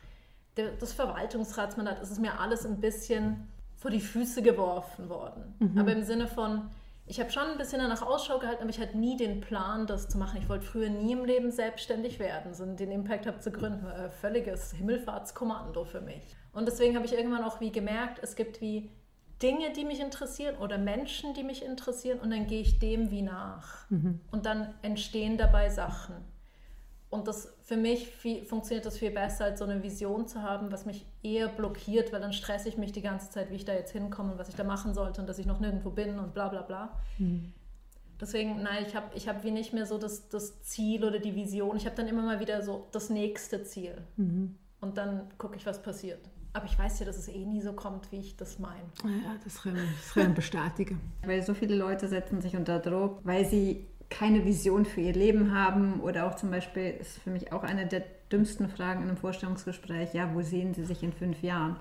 das Verwaltungsratsmandat, es ist mir alles ein bisschen vor die Füße geworfen worden. Mhm. Aber im Sinne von, ich habe schon ein bisschen danach Ausschau gehalten, aber ich hatte nie den Plan, das zu machen. Ich wollte früher nie im Leben selbstständig werden, sondern den Impact Hub zu gründen, war ein völliges Himmelfahrtskommando für mich. Und deswegen habe ich irgendwann auch wie gemerkt, es gibt wie Dinge, die mich interessieren oder Menschen, die mich interessieren und dann gehe ich dem wie nach. Mhm. Und dann entstehen dabei Sachen. Und das für mich viel, funktioniert das viel besser, als so eine Vision zu haben, was mich eher blockiert, weil dann stresse ich mich die ganze Zeit, wie ich da jetzt hinkomme und was ich da machen sollte und dass ich noch nirgendwo bin und bla bla bla. Mhm. Deswegen, nein, ich habe ich hab wie nicht mehr so das, das Ziel oder die Vision. Ich habe dann immer mal wieder so das nächste Ziel. Mhm. Und dann gucke ich, was passiert. Aber ich weiß ja, dass es eh nie so kommt, wie ich das meine. Ja, das können wir bestätigen. weil so viele Leute setzen sich unter Druck, weil sie keine Vision für ihr Leben haben oder auch zum Beispiel ist für mich auch eine der dümmsten Fragen in einem Vorstellungsgespräch, ja, wo sehen Sie sich in fünf Jahren?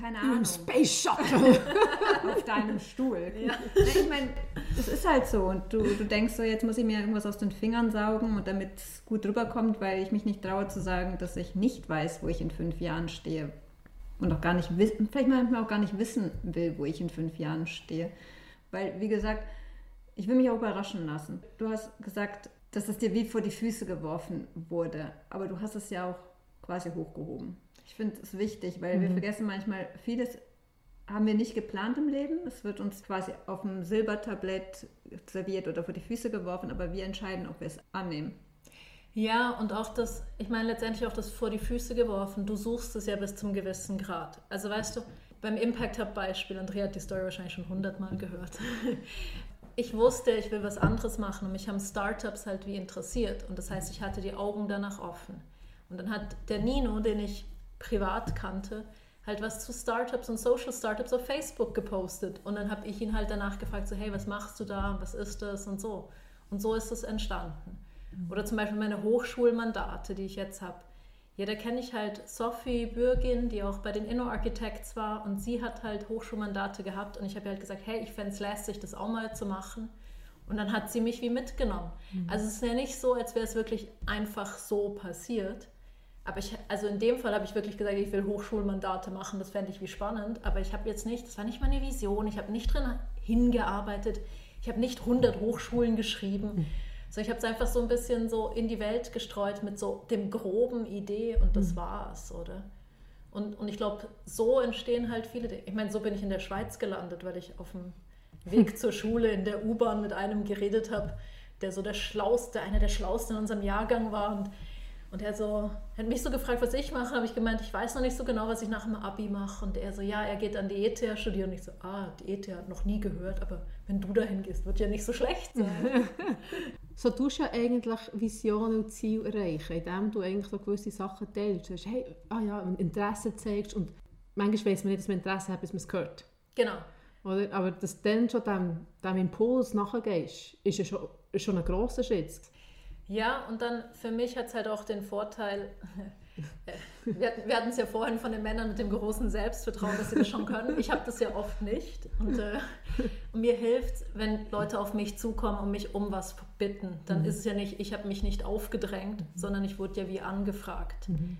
Keine Ahnung. Im Space Shuttle. Auf deinem Stuhl. Ja. Ich meine, es ist halt so. Und du, du denkst so, jetzt muss ich mir irgendwas aus den Fingern saugen und damit es gut rüberkommt, weil ich mich nicht traue zu sagen, dass ich nicht weiß, wo ich in fünf Jahren stehe. Und auch gar nicht wissen, vielleicht manchmal auch gar nicht wissen will, wo ich in fünf Jahren stehe. Weil, wie gesagt, ich will mich auch überraschen lassen. Du hast gesagt, dass es dir wie vor die Füße geworfen wurde, aber du hast es ja auch quasi hochgehoben. Ich finde es wichtig, weil mhm. wir vergessen manchmal, vieles haben wir nicht geplant im Leben. Es wird uns quasi auf dem Silbertablett serviert oder vor die Füße geworfen, aber wir entscheiden, ob wir es annehmen. Ja, und auch das, ich meine letztendlich auch das vor die Füße geworfen. Du suchst es ja bis zum gewissen Grad. Also weißt du, beim Impact Hub Beispiel, Andrea hat die Story wahrscheinlich schon hundertmal gehört ich wusste, ich will was anderes machen und mich haben Startups halt wie interessiert. Und das heißt, ich hatte die Augen danach offen. Und dann hat der Nino, den ich privat kannte, halt was zu Startups und Social Startups auf Facebook gepostet. Und dann habe ich ihn halt danach gefragt, so, hey, was machst du da? Was ist das? Und so. Und so ist es entstanden. Oder zum Beispiel meine Hochschulmandate, die ich jetzt habe. Ja, da kenne ich halt Sophie Bürgin, die auch bei den Inno Architects war und sie hat halt Hochschulmandate gehabt und ich habe halt gesagt, hey, ich fände es lästig, das auch mal zu machen. Und dann hat sie mich wie mitgenommen. Mhm. Also es ist ja nicht so, als wäre es wirklich einfach so passiert. Aber ich, also in dem Fall habe ich wirklich gesagt, ich will Hochschulmandate machen, das fände ich wie spannend. Aber ich habe jetzt nicht, das war nicht meine Vision, ich habe nicht drin hingearbeitet, ich habe nicht 100 Hochschulen geschrieben. Mhm so, ich habe es einfach so ein bisschen so in die Welt gestreut mit so dem groben Idee und das mhm. war's, oder? Und, und ich glaube, so entstehen halt viele Dinge. Ich meine, so bin ich in der Schweiz gelandet, weil ich auf dem Weg zur Schule in der U-Bahn mit einem geredet habe, der so der Schlauste, einer der Schlausten in unserem Jahrgang war. Und und er so, hat mich so gefragt, was ich mache. habe ich gemeint, ich weiß noch nicht so genau, was ich nach dem Abi mache. Und er so, ja, er geht an die ETH studieren. Und ich so, ah, die ETH hat noch nie gehört, aber wenn du dahin gehst, wird ja nicht so schlecht sein. so tust du ja eigentlich Visionen und Ziele erreichen, indem du eigentlich so gewisse Sachen teilst. Du sagst, hey, ah ja, Interesse zeigst und manchmal weiß man nicht, dass man Interesse hat, bis man es hört. Genau. Oder? Aber dass du dann schon dem, dem Impuls nachgehst, ist ja schon, ist schon ein grosser Schritt. Ja, und dann für mich hat es halt auch den Vorteil, wir, wir hatten es ja vorhin von den Männern mit dem großen Selbstvertrauen, dass sie das schon können. Ich habe das ja oft nicht. Und, äh, und mir hilft wenn Leute auf mich zukommen und mich um was bitten. Dann mhm. ist es ja nicht, ich habe mich nicht aufgedrängt, mhm. sondern ich wurde ja wie angefragt. Mhm.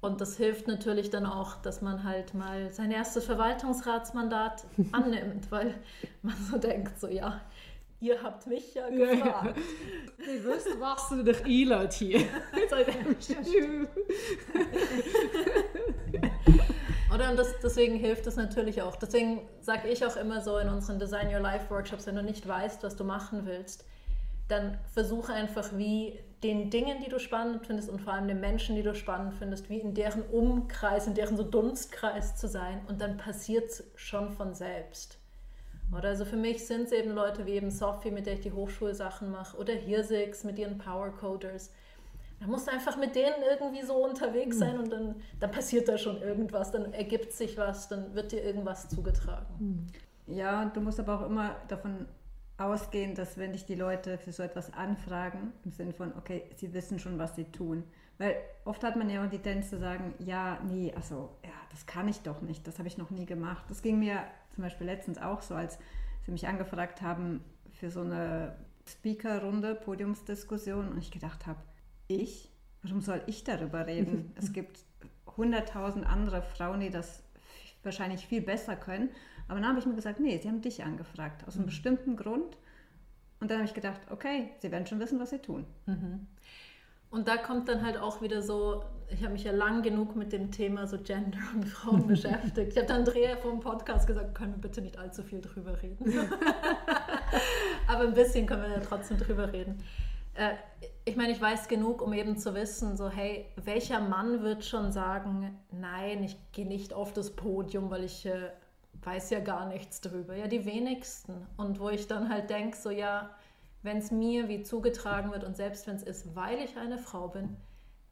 Und das hilft natürlich dann auch, dass man halt mal sein erstes Verwaltungsratsmandat annimmt, weil man so denkt, so ja, ihr habt mich ja gefragt. Ja, Ihr wisst, was du dich einlädt hier. Oder und das, deswegen hilft es natürlich auch. Deswegen sage ich auch immer so in unseren Design Your Life Workshops, wenn du nicht weißt, was du machen willst, dann versuche einfach wie den Dingen, die du spannend findest und vor allem den Menschen, die du spannend findest, wie in deren Umkreis, in deren so Dunstkreis zu sein und dann passiert es schon von selbst. Oder also für mich sind es eben Leute wie eben Sophie, mit der ich die Hochschulsachen mache, oder Hirsix mit ihren Power Coders. Da musst du einfach mit denen irgendwie so unterwegs sein und dann, dann passiert da schon irgendwas, dann ergibt sich was, dann wird dir irgendwas zugetragen. Ja, du musst aber auch immer davon ausgehen, dass wenn dich die Leute für so etwas anfragen, im Sinne von, okay, sie wissen schon, was sie tun. Weil oft hat man ja auch die Tendenz zu sagen, ja, nee, also, ja, das kann ich doch nicht, das habe ich noch nie gemacht. Das ging mir zum Beispiel letztens auch so, als sie mich angefragt haben für so eine Speaker-Runde, Podiumsdiskussion und ich gedacht habe, ich? Warum soll ich darüber reden? es gibt hunderttausend andere Frauen, die das wahrscheinlich viel besser können. Aber dann habe ich mir gesagt, nee, sie haben dich angefragt, aus einem mhm. bestimmten Grund. Und dann habe ich gedacht, okay, sie werden schon wissen, was sie tun. Mhm. Und da kommt dann halt auch wieder so, ich habe mich ja lang genug mit dem Thema so Gender und Frauen beschäftigt. Ich habe dann Andrea vom Podcast gesagt, können wir bitte nicht allzu viel drüber reden. Aber ein bisschen können wir ja trotzdem drüber reden. Äh, ich meine, ich weiß genug, um eben zu wissen, so hey, welcher Mann wird schon sagen, nein, ich gehe nicht auf das Podium, weil ich äh, weiß ja gar nichts drüber. Ja, die wenigsten. Und wo ich dann halt denke, so ja, wenn es mir wie zugetragen wird und selbst wenn es ist, weil ich eine Frau bin,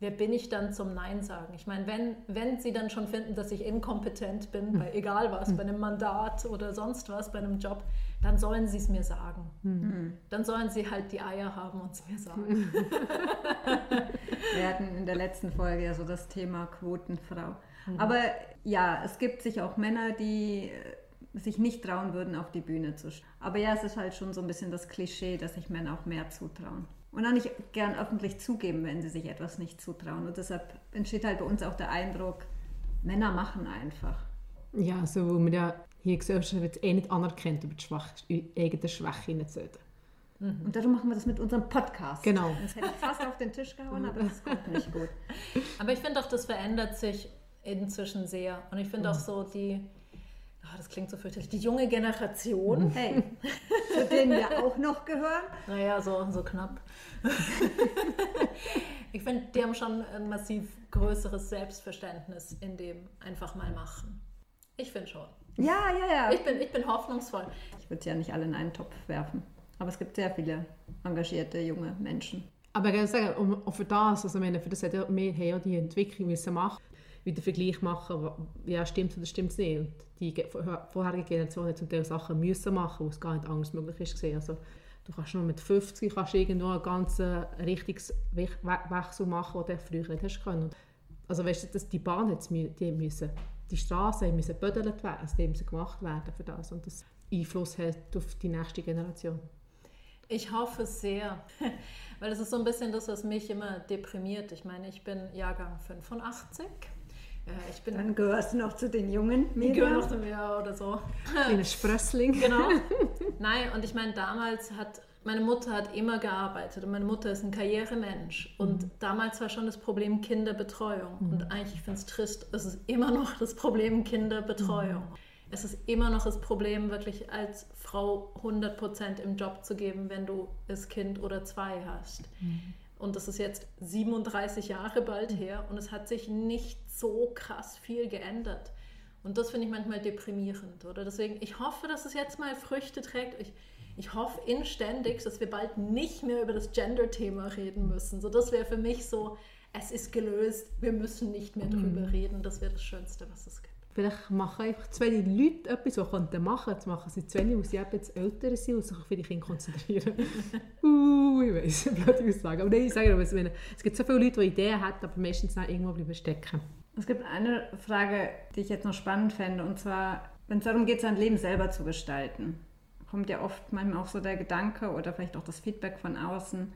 wer bin ich dann zum Nein sagen? Ich meine, wenn, wenn sie dann schon finden, dass ich inkompetent bin, bei egal was, bei einem Mandat oder sonst was, bei einem Job, dann sollen sie es mir sagen. Mhm. Dann sollen sie halt die Eier haben und es mir sagen. Wir hatten in der letzten Folge ja so das Thema Quotenfrau. Mhm. Aber ja, es gibt sich auch Männer, die sich nicht trauen würden, auf die Bühne zu stehen. Aber ja, es ist halt schon so ein bisschen das Klischee, dass sich Männer auch mehr zutrauen. Und auch nicht gern öffentlich zugeben, wenn sie sich etwas nicht zutrauen. Und deshalb entsteht halt bei uns auch der Eindruck, Männer machen einfach. Ja, so wo man ja hier Gesellschaft wird eh nicht anerkennt, über die Schwach eigene Schwäche zu reden. Mhm. Und darum machen wir das mit unserem Podcast. Genau. Das hätte ich fast auf den Tisch gehauen, aber das kommt nicht gut. Aber ich finde auch, das verändert sich inzwischen sehr. Und ich finde mhm. auch so die, oh, das klingt so fürchterlich, die junge Generation. Mhm. Hey, zu denen wir auch noch gehören. Naja, so, so knapp. ich finde, die haben schon ein massiv größeres Selbstverständnis in dem einfach mal machen. Ich finde schon. Ja, ja, ja. Ich bin, ich bin hoffnungsvoll. Ich würde sie ja nicht alle in einen Topf werfen. Aber es gibt sehr viele engagierte junge Menschen. Aber ich sagen, um, für das, also meine, für das hat ja, wir haben ja die Entwicklung müssen machen wieder Vergleich machen, ja, stimmt oder stimmt es nicht. Und die vorherige Generation hat zum Teil Sachen müssen machen, wo es gar nicht anders möglich ist. Also, du kannst nur mit 50 kannst irgendwo einen ganzen Richtungswechsel machen, den du früher nicht hast können. Also weißt du, die Bahn die müssen, die Straßen müssen gebödelt werden, also die müssen gemacht werden für das und das Einfluss hat auf die nächste Generation. Ich hoffe sehr, weil das ist so ein bisschen das, was mich immer deprimiert. Ich meine, ich bin Jahrgang 85 ich bin Dann gehörst du noch zu den Jungen. Ich gehöre noch zu mir oder so. Wie ein Sprössling. Genau. Nein, und ich meine, damals hat meine Mutter hat immer gearbeitet und meine Mutter ist ein Karrieremensch. Und mhm. damals war schon das Problem Kinderbetreuung. Mhm. Und eigentlich, ich finde es trist, es ist immer noch das Problem Kinderbetreuung. Mhm. Es ist immer noch das Problem, wirklich als Frau 100% im Job zu geben, wenn du das Kind oder zwei hast. Mhm. Und das ist jetzt 37 Jahre bald her und es hat sich nicht so krass viel geändert. Und das finde ich manchmal deprimierend, oder? Deswegen, ich hoffe, dass es jetzt mal Früchte trägt. Ich, ich hoffe inständig, dass wir bald nicht mehr über das Gender-Thema reden müssen. So, das wäre für mich so, es ist gelöst, wir müssen nicht mehr drüber mhm. reden. Das wäre das Schönste, was es gibt. Vielleicht machen einfach zu wenig Leute etwas, was könnten machen. Das machen sie zu wenig, weil sie eben jetzt älter sind und sich auf ihre Kinder konzentrieren. uh, ich weiß, blöde Aussage. Aber nein, ich sage aber, es gibt so viele Leute, die Ideen haben, aber meistens irgendwo bleiben stecken. Es gibt eine Frage, die ich jetzt noch spannend fände, und zwar, wenn es darum geht, sein Leben selber zu gestalten, kommt ja oft manchmal auch so der Gedanke oder vielleicht auch das Feedback von außen,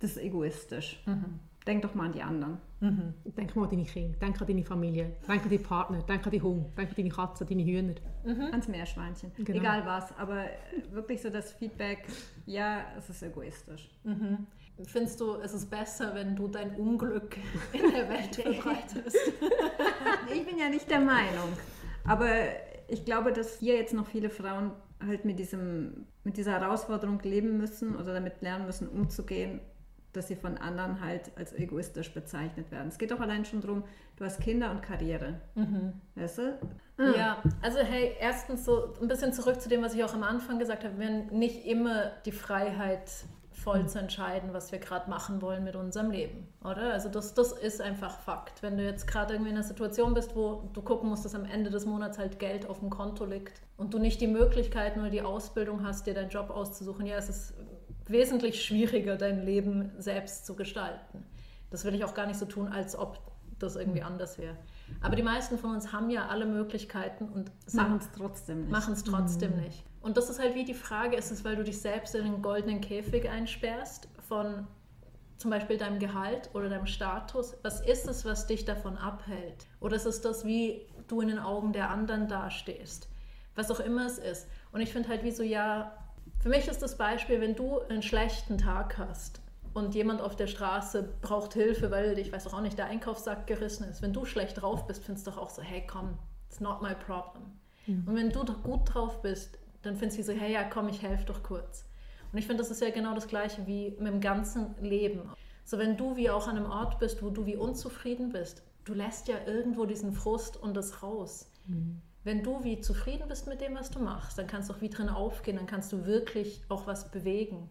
das ist egoistisch. Mhm. Denk doch mal an die anderen. Mhm. Denk mal an deine Kinder, denk an deine Familie, denk an deinen Partner, denk an deinen Hund, denk an deine Katze, deine Hühner. Mhm. Ans Meerschweinchen. Genau. Egal was, aber wirklich so das Feedback, ja, es ist egoistisch. Mhm. Findest du, es ist besser, wenn du dein Unglück in der Welt verbreitest? ich bin ja nicht der Meinung. Aber ich glaube, dass hier jetzt noch viele Frauen halt mit, diesem, mit dieser Herausforderung leben müssen oder damit lernen müssen, umzugehen, dass sie von anderen halt als egoistisch bezeichnet werden. Es geht doch allein schon darum, du hast Kinder und Karriere. Mhm. Weißt du? Ah. Ja, also hey, erstens so ein bisschen zurück zu dem, was ich auch am Anfang gesagt habe. Wir haben nicht immer die Freiheit, voll zu entscheiden, was wir gerade machen wollen mit unserem Leben, oder? Also das, das ist einfach Fakt. Wenn du jetzt gerade irgendwie in einer Situation bist, wo du gucken musst, dass am Ende des Monats halt Geld auf dem Konto liegt und du nicht die Möglichkeit nur die Ausbildung hast, dir deinen Job auszusuchen, ja, es ist wesentlich schwieriger, dein Leben selbst zu gestalten. Das will ich auch gar nicht so tun, als ob das irgendwie anders wäre. Aber die meisten von uns haben ja alle Möglichkeiten und machen es trotzdem nicht. Machen es trotzdem mhm. nicht. Und das ist halt wie die Frage, ist es, weil du dich selbst in den goldenen Käfig einsperrst von zum Beispiel deinem Gehalt oder deinem Status? Was ist es, was dich davon abhält? Oder ist es das, wie du in den Augen der anderen dastehst? Was auch immer es ist. Und ich finde halt wie so, ja, für mich ist das Beispiel, wenn du einen schlechten Tag hast und jemand auf der Straße braucht Hilfe, weil, ich weiß auch nicht, der Einkaufssack gerissen ist. Wenn du schlecht drauf bist, findest du doch auch so, hey, komm, it's not my problem. Mhm. Und wenn du doch gut drauf bist, dann findest du so, hey, ja, komm, ich helfe doch kurz. Und ich finde, das ist ja genau das Gleiche wie mit dem ganzen Leben. So, wenn du wie auch an einem Ort bist, wo du wie unzufrieden bist, du lässt ja irgendwo diesen Frust und das raus. Mhm. Wenn du wie zufrieden bist mit dem, was du machst, dann kannst du auch wie drin aufgehen, dann kannst du wirklich auch was bewegen.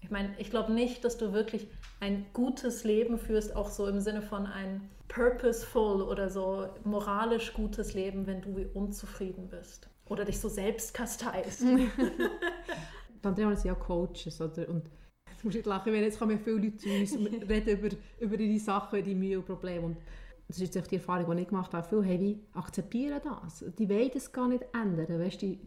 Ich meine, ich glaube nicht, dass du wirklich ein gutes Leben führst, auch so im Sinne von ein purposeful oder so moralisch gutes Leben, wenn du wie unzufrieden bist oder dich so selbst kasteist. Andrea sind ja Coaches oder, und jetzt muss ich lachen, weil jetzt kommen viele Leute zu uns und reden über, über ihre Sachen, die Mühe und Probleme und das ist jetzt die Erfahrung, die ich gemacht habe, viele hey, akzeptieren das. Die wollen das gar nicht ändern. Weißt, die,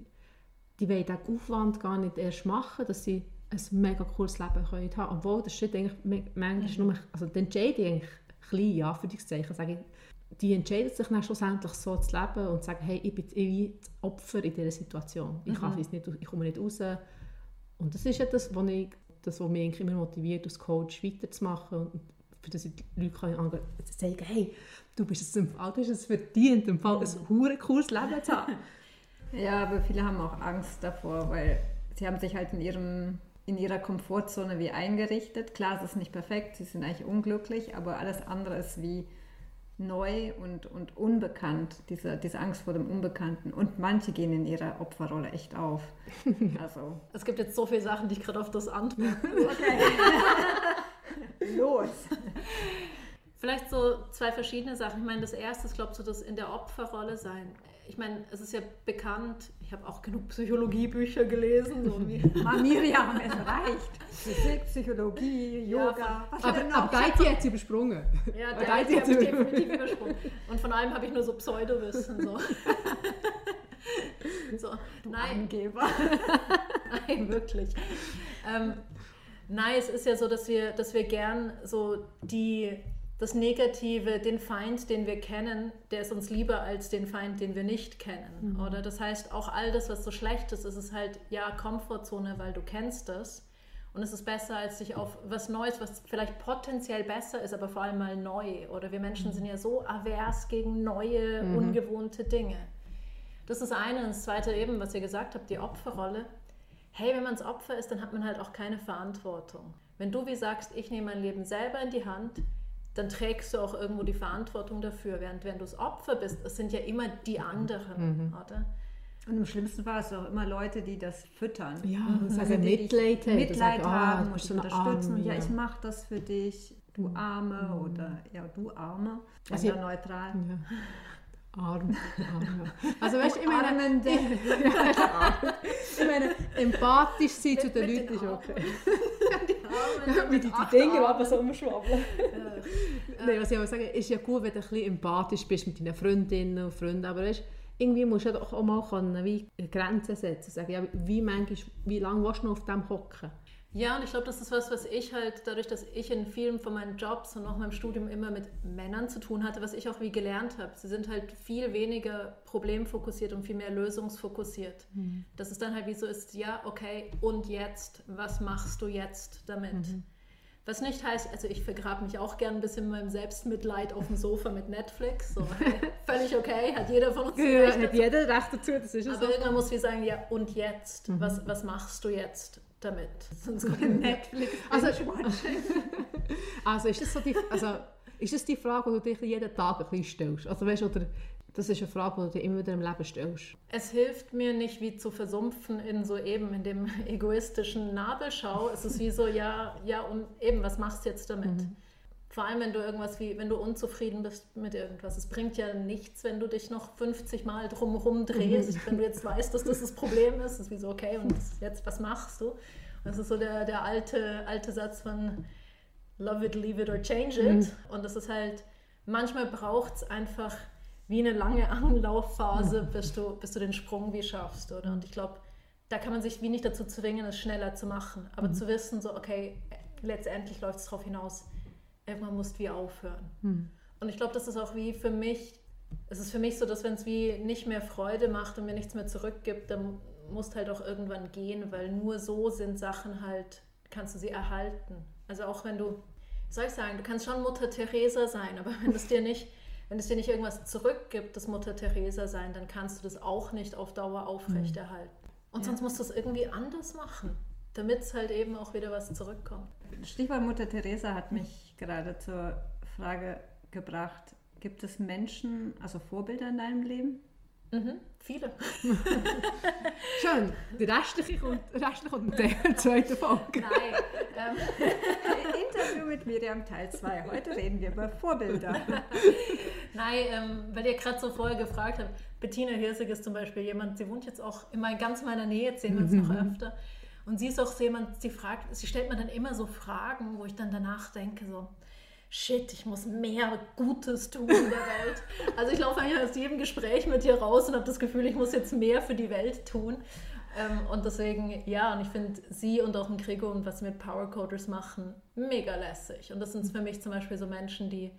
die wollen den Aufwand gar nicht erst machen, dass sie ein mega cooles Leben können haben Obwohl das steht eigentlich manchmal nur, also die Entscheidung eigentlich klein, ja, für die Zeichen, sage ich, die entscheiden sich dann schlussendlich so zu leben und sagen, hey, ich bin irgendwie das Opfer in dieser Situation. Ich, kann mhm. nicht, ich komme nicht raus. Und das ist ja das, was, ich, das, was mich immer motiviert, als Coach weiterzumachen und für das die Leute können sagen, hey, du bist es im Fall, du hast es verdient, im Fall ein hure cooles Leben zu haben. ja, aber viele haben auch Angst davor, weil sie haben sich halt in ihrem in ihrer Komfortzone wie eingerichtet. Klar, es ist nicht perfekt, sie sind eigentlich unglücklich, aber alles andere ist wie neu und, und unbekannt, diese, diese Angst vor dem Unbekannten. Und manche gehen in ihrer Opferrolle echt auf. Also. Es gibt jetzt so viele Sachen, die ich gerade auf das antworte. Okay. Los! Vielleicht so zwei verschiedene Sachen. Ich meine, das erste ist, glaubst du, das in der Opferrolle sein. Ich meine, es ist ja bekannt, ich habe auch genug Psychologiebücher gelesen. So wie Miriam, es reicht. Physik, Psychologie, Yoga. Ja, aber ab Geiti hat sie übersprungen. Ja, der Geiti hat sie definitiv übersprungen. Und von allem habe ich nur so Pseudowissen. So. so. Du Nein. Angeber. Nein, wirklich. Ähm, Nein, es ist ja so, dass wir, dass wir gern so die, das Negative, den Feind, den wir kennen, der ist uns lieber als den Feind, den wir nicht kennen. Mhm. Oder das heißt, auch all das, was so schlecht ist, ist es halt, ja, Komfortzone, weil du kennst das. Und es ist besser, als sich auf was Neues, was vielleicht potenziell besser ist, aber vor allem mal neu. Oder wir Menschen mhm. sind ja so avers gegen neue, mhm. ungewohnte Dinge. Das ist eine. Und das zweite eben, was ihr gesagt habt, die Opferrolle hey, wenn man das Opfer ist, dann hat man halt auch keine Verantwortung. Wenn du wie sagst, ich nehme mein Leben selber in die Hand, dann trägst du auch irgendwo die Verantwortung dafür. Während wenn du das Opfer bist, es sind ja immer die anderen, mhm. oder? Und im schlimmsten Fall ist es auch immer Leute, die das füttern. Ja, mhm. also sagen, Mitleid, Mitleid sagt, haben oh, und unterstützen. Arm, ja. ja, ich mache das für dich, du mhm. Arme mhm. oder ja, du Arme. Also, neutral. Ja. Arm, arm. Also weißt du, ich meine, ich meine, empathisch sein zu den Leuten ist okay. Wie die, die Dinge aber so umschwabbeln. Nein, was ich auch sagen ist ja gut, wenn du ein bisschen empathisch bist mit deinen Freundinnen und Freunden, aber weißt, irgendwie musst du ja doch auch mal können, wie Grenzen setzen, sagen, ja, wie, manchmal, wie lange willst du noch auf dem hocken? Ja, und ich glaube, das ist was, was ich halt, dadurch, dass ich in vielen von meinen Jobs und auch meinem Studium immer mit Männern zu tun hatte, was ich auch wie gelernt habe. Sie sind halt viel weniger problemfokussiert und viel mehr lösungsfokussiert. Mhm. Dass es dann halt wie so ist, ja, okay, und jetzt, was machst du jetzt damit? Mhm. Was nicht heißt, also ich vergrabe mich auch gern ein bisschen in meinem Selbstmitleid auf dem Sofa mit Netflix. So, völlig okay, hat jeder von uns ja, hat jeder Recht dazu, das ist Aber irgendwann muss ich sagen, ja, und jetzt? Mhm. Was, was machst du jetzt? Damit. Sonst kommt Netflix. Also, also ist das so die, also ist das die Frage, die du dich jeden Tag ein bisschen stellst? Also weißt, oder das ist eine Frage, die du dir immer wieder im Leben stellst. Es hilft mir nicht, wie zu versumpfen in so eben in dem egoistischen Nabelschau. Es ist wie so, ja, ja, und eben, was machst du jetzt damit? Mhm. Vor allem, wenn du irgendwas wie, wenn du unzufrieden bist mit irgendwas. Es bringt ja nichts, wenn du dich noch 50 Mal drumherum drehst, mhm. wenn du jetzt weißt, dass das das Problem ist. Es ist wie so, okay, und jetzt, was machst du? Das ist so der, der alte, alte Satz von Love it, leave it or change it. Mhm. Und das ist halt, manchmal braucht es einfach wie eine lange Anlaufphase, mhm. bis du, bis du den Sprung wie schaffst, oder? Und ich glaube, da kann man sich wie nicht dazu zwingen, es schneller zu machen. Aber mhm. zu wissen, so, okay, letztendlich läuft es darauf hinaus, irgendwann musst du wie aufhören. Mhm. Und ich glaube, das ist auch wie für mich, es ist für mich so, dass wenn es wie nicht mehr Freude macht und mir nichts mehr zurückgibt, dann musst halt auch irgendwann gehen, weil nur so sind Sachen halt, kannst du sie erhalten. Also auch wenn du, soll ich sagen, du kannst schon Mutter Teresa sein, aber wenn es dir nicht, wenn es dir nicht irgendwas zurückgibt, das Mutter Teresa sein, dann kannst du das auch nicht auf Dauer aufrechterhalten. Mhm. Und ja. sonst musst du es irgendwie anders machen, damit es halt eben auch wieder was zurückkommt. Stichwort Mutter Teresa hat mich gerade zur Frage gebracht, gibt es Menschen, also Vorbilder in deinem Leben? Mhm, viele. Schön. Die restliche kommt, restliche kommt in der zweiten Folge. Nein. Ähm, Interview mit Miriam Teil 2. Heute reden wir über Vorbilder. Nein, ähm, weil ihr gerade so vorher gefragt habt, Bettina Hirsig ist zum Beispiel jemand, sie wohnt jetzt auch immer ganz meiner Nähe, jetzt sehen wir uns noch öfter. Und sie ist auch so jemand, sie fragt, sie stellt mir dann immer so Fragen, wo ich dann danach denke, so, shit, ich muss mehr Gutes tun in der Welt. Also ich laufe eigentlich aus jedem Gespräch mit dir raus und habe das Gefühl, ich muss jetzt mehr für die Welt tun. Ähm, und deswegen, ja, und ich finde sie und auch ein Gregor und was sie mit Power Coders machen, mega lässig. Und das sind für mich zum Beispiel so Menschen, die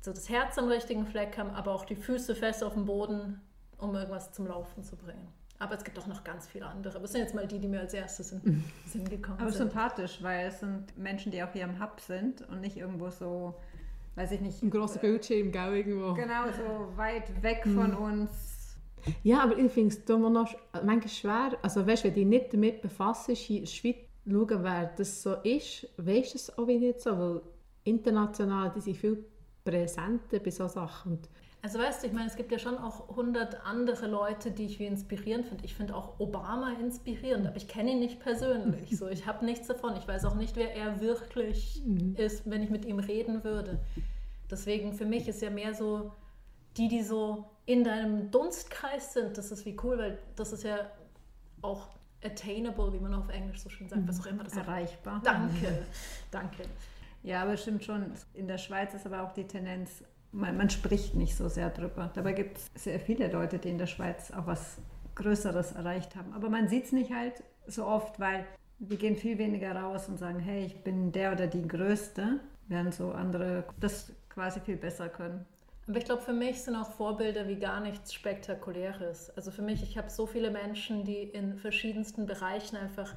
so das Herz am richtigen Fleck haben, aber auch die Füße fest auf dem Boden, um irgendwas zum Laufen zu bringen. Aber es gibt auch noch ganz viele andere. Aber es sind jetzt mal die, die mir als erstes in den Sinn gekommen Aber sind. Aber sympathisch, weil es sind Menschen, die auch hier am Hub sind und nicht irgendwo so, weiß ich nicht. Ein großer Bildschirm, gell, irgendwo. Genau, so weit weg von mhm. uns. Ja, aber ich finde es immer noch manchmal schwer. Also weißt du, wenn du dich nicht damit befasst, in der Schweiz schauen, wer das so ist, weißt du es auch nicht so, weil international, die sind viel präsenter bei solchen Sachen. Und also weißt du, ich meine, es gibt ja schon auch hundert andere Leute, die ich wie inspirierend finde. Ich finde auch Obama inspirierend, aber ich kenne ihn nicht persönlich. So, ich habe nichts davon. Ich weiß auch nicht, wer er wirklich mhm. ist, wenn ich mit ihm reden würde. Deswegen für mich ist ja mehr so die, die so in deinem Dunstkreis sind. Das ist wie cool, weil das ist ja auch attainable, wie man auf Englisch so schön sagt, was auch immer das Erreichbar. Auch. Danke, danke. Ja, aber stimmt schon. In der Schweiz ist aber auch die Tendenz man, man spricht nicht so sehr drüber. Dabei gibt es sehr viele Leute, die in der Schweiz auch was Größeres erreicht haben. Aber man sieht es nicht halt so oft, weil wir gehen viel weniger raus und sagen, hey, ich bin der oder die Größte, während so andere das quasi viel besser können. Aber ich glaube, für mich sind auch Vorbilder wie gar nichts Spektakuläres. Also für mich, ich habe so viele Menschen, die in verschiedensten Bereichen einfach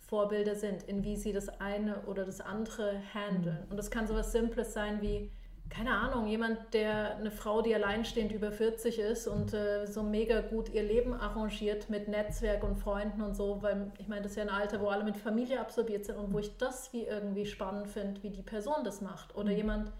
Vorbilder sind, in wie sie das eine oder das andere handeln. Mhm. Und das kann so was Simples sein wie, keine Ahnung, jemand, der eine Frau, die alleinstehend über 40 ist und äh, so mega gut ihr Leben arrangiert mit Netzwerk und Freunden und so, weil ich meine, das ist ja ein Alter, wo alle mit Familie absorbiert sind und wo ich das wie irgendwie spannend finde, wie die Person das macht. Oder mhm. jemand,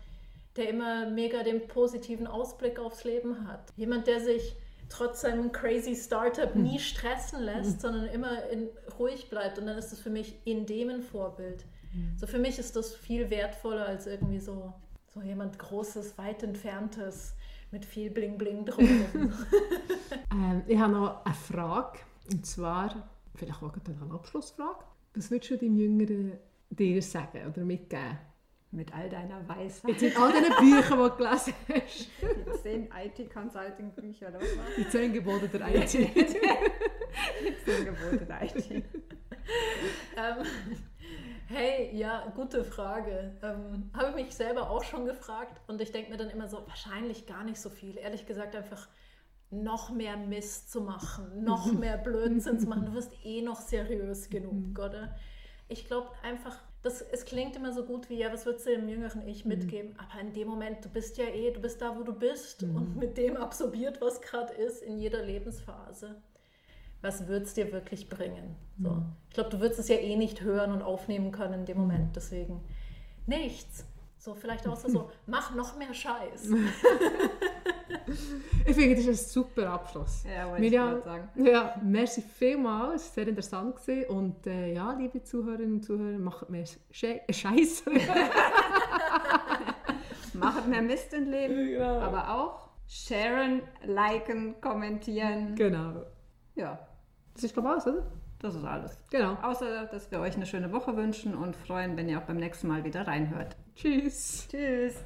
der immer mega den positiven Ausblick aufs Leben hat. Jemand, der sich trotz seinem crazy Startup mhm. nie stressen lässt, mhm. sondern immer in, ruhig bleibt. Und dann ist das für mich in dem ein Vorbild. Mhm. So für mich ist das viel wertvoller als irgendwie so so jemand Großes, weit entferntes mit viel Bling Bling drum. ähm, ich habe noch eine Frage, und zwar, vielleicht auch eine Abschlussfrage. Was würdest du deinem Jüngeren dir sagen oder mitgeben? Mit all deiner Weisheit. Jetzt in all diesen Büchern, die du gelesen hast. Die zehn IT-Consulting-Bücher, oder was? Die zehn Gebote der IT. Die zehn Gebote der IT. ähm, hey, ja, gute Frage. Ähm, Habe ich mich selber auch schon gefragt und ich denke mir dann immer so, wahrscheinlich gar nicht so viel. Ehrlich gesagt, einfach noch mehr Mist zu machen, noch mehr Blödsinn zu machen. Du wirst eh noch seriös genug, oder? Ich glaube einfach, das, es klingt immer so gut wie, ja, was würdest du dem jüngeren Ich mitgeben? Aber in dem Moment, du bist ja eh, du bist da, wo du bist und mit dem absorbiert, was gerade ist, in jeder Lebensphase. Was wird es dir wirklich bringen? So. Ich glaube, du würdest es ja eh nicht hören und aufnehmen können in dem Moment. Deswegen nichts. So, vielleicht auch so, mach noch mehr Scheiß. ich finde, das ist ein super Abschluss. Ja, wollte Miriam, ich sagen. Ja, merci vielmals. Es war sehr interessant. Gewesen. Und äh, ja, liebe Zuhörerinnen und Zuhörer, macht mehr Sche Scheiß. Macht mehr Mist im Leben, Genau. aber auch sharen, liken, kommentieren. genau. Ja, Das ich, alles, oder? das ist alles. Genau. Außer, dass wir euch eine schöne Woche wünschen und freuen, wenn ihr auch beim nächsten Mal wieder reinhört. Tschüss. Tschüss.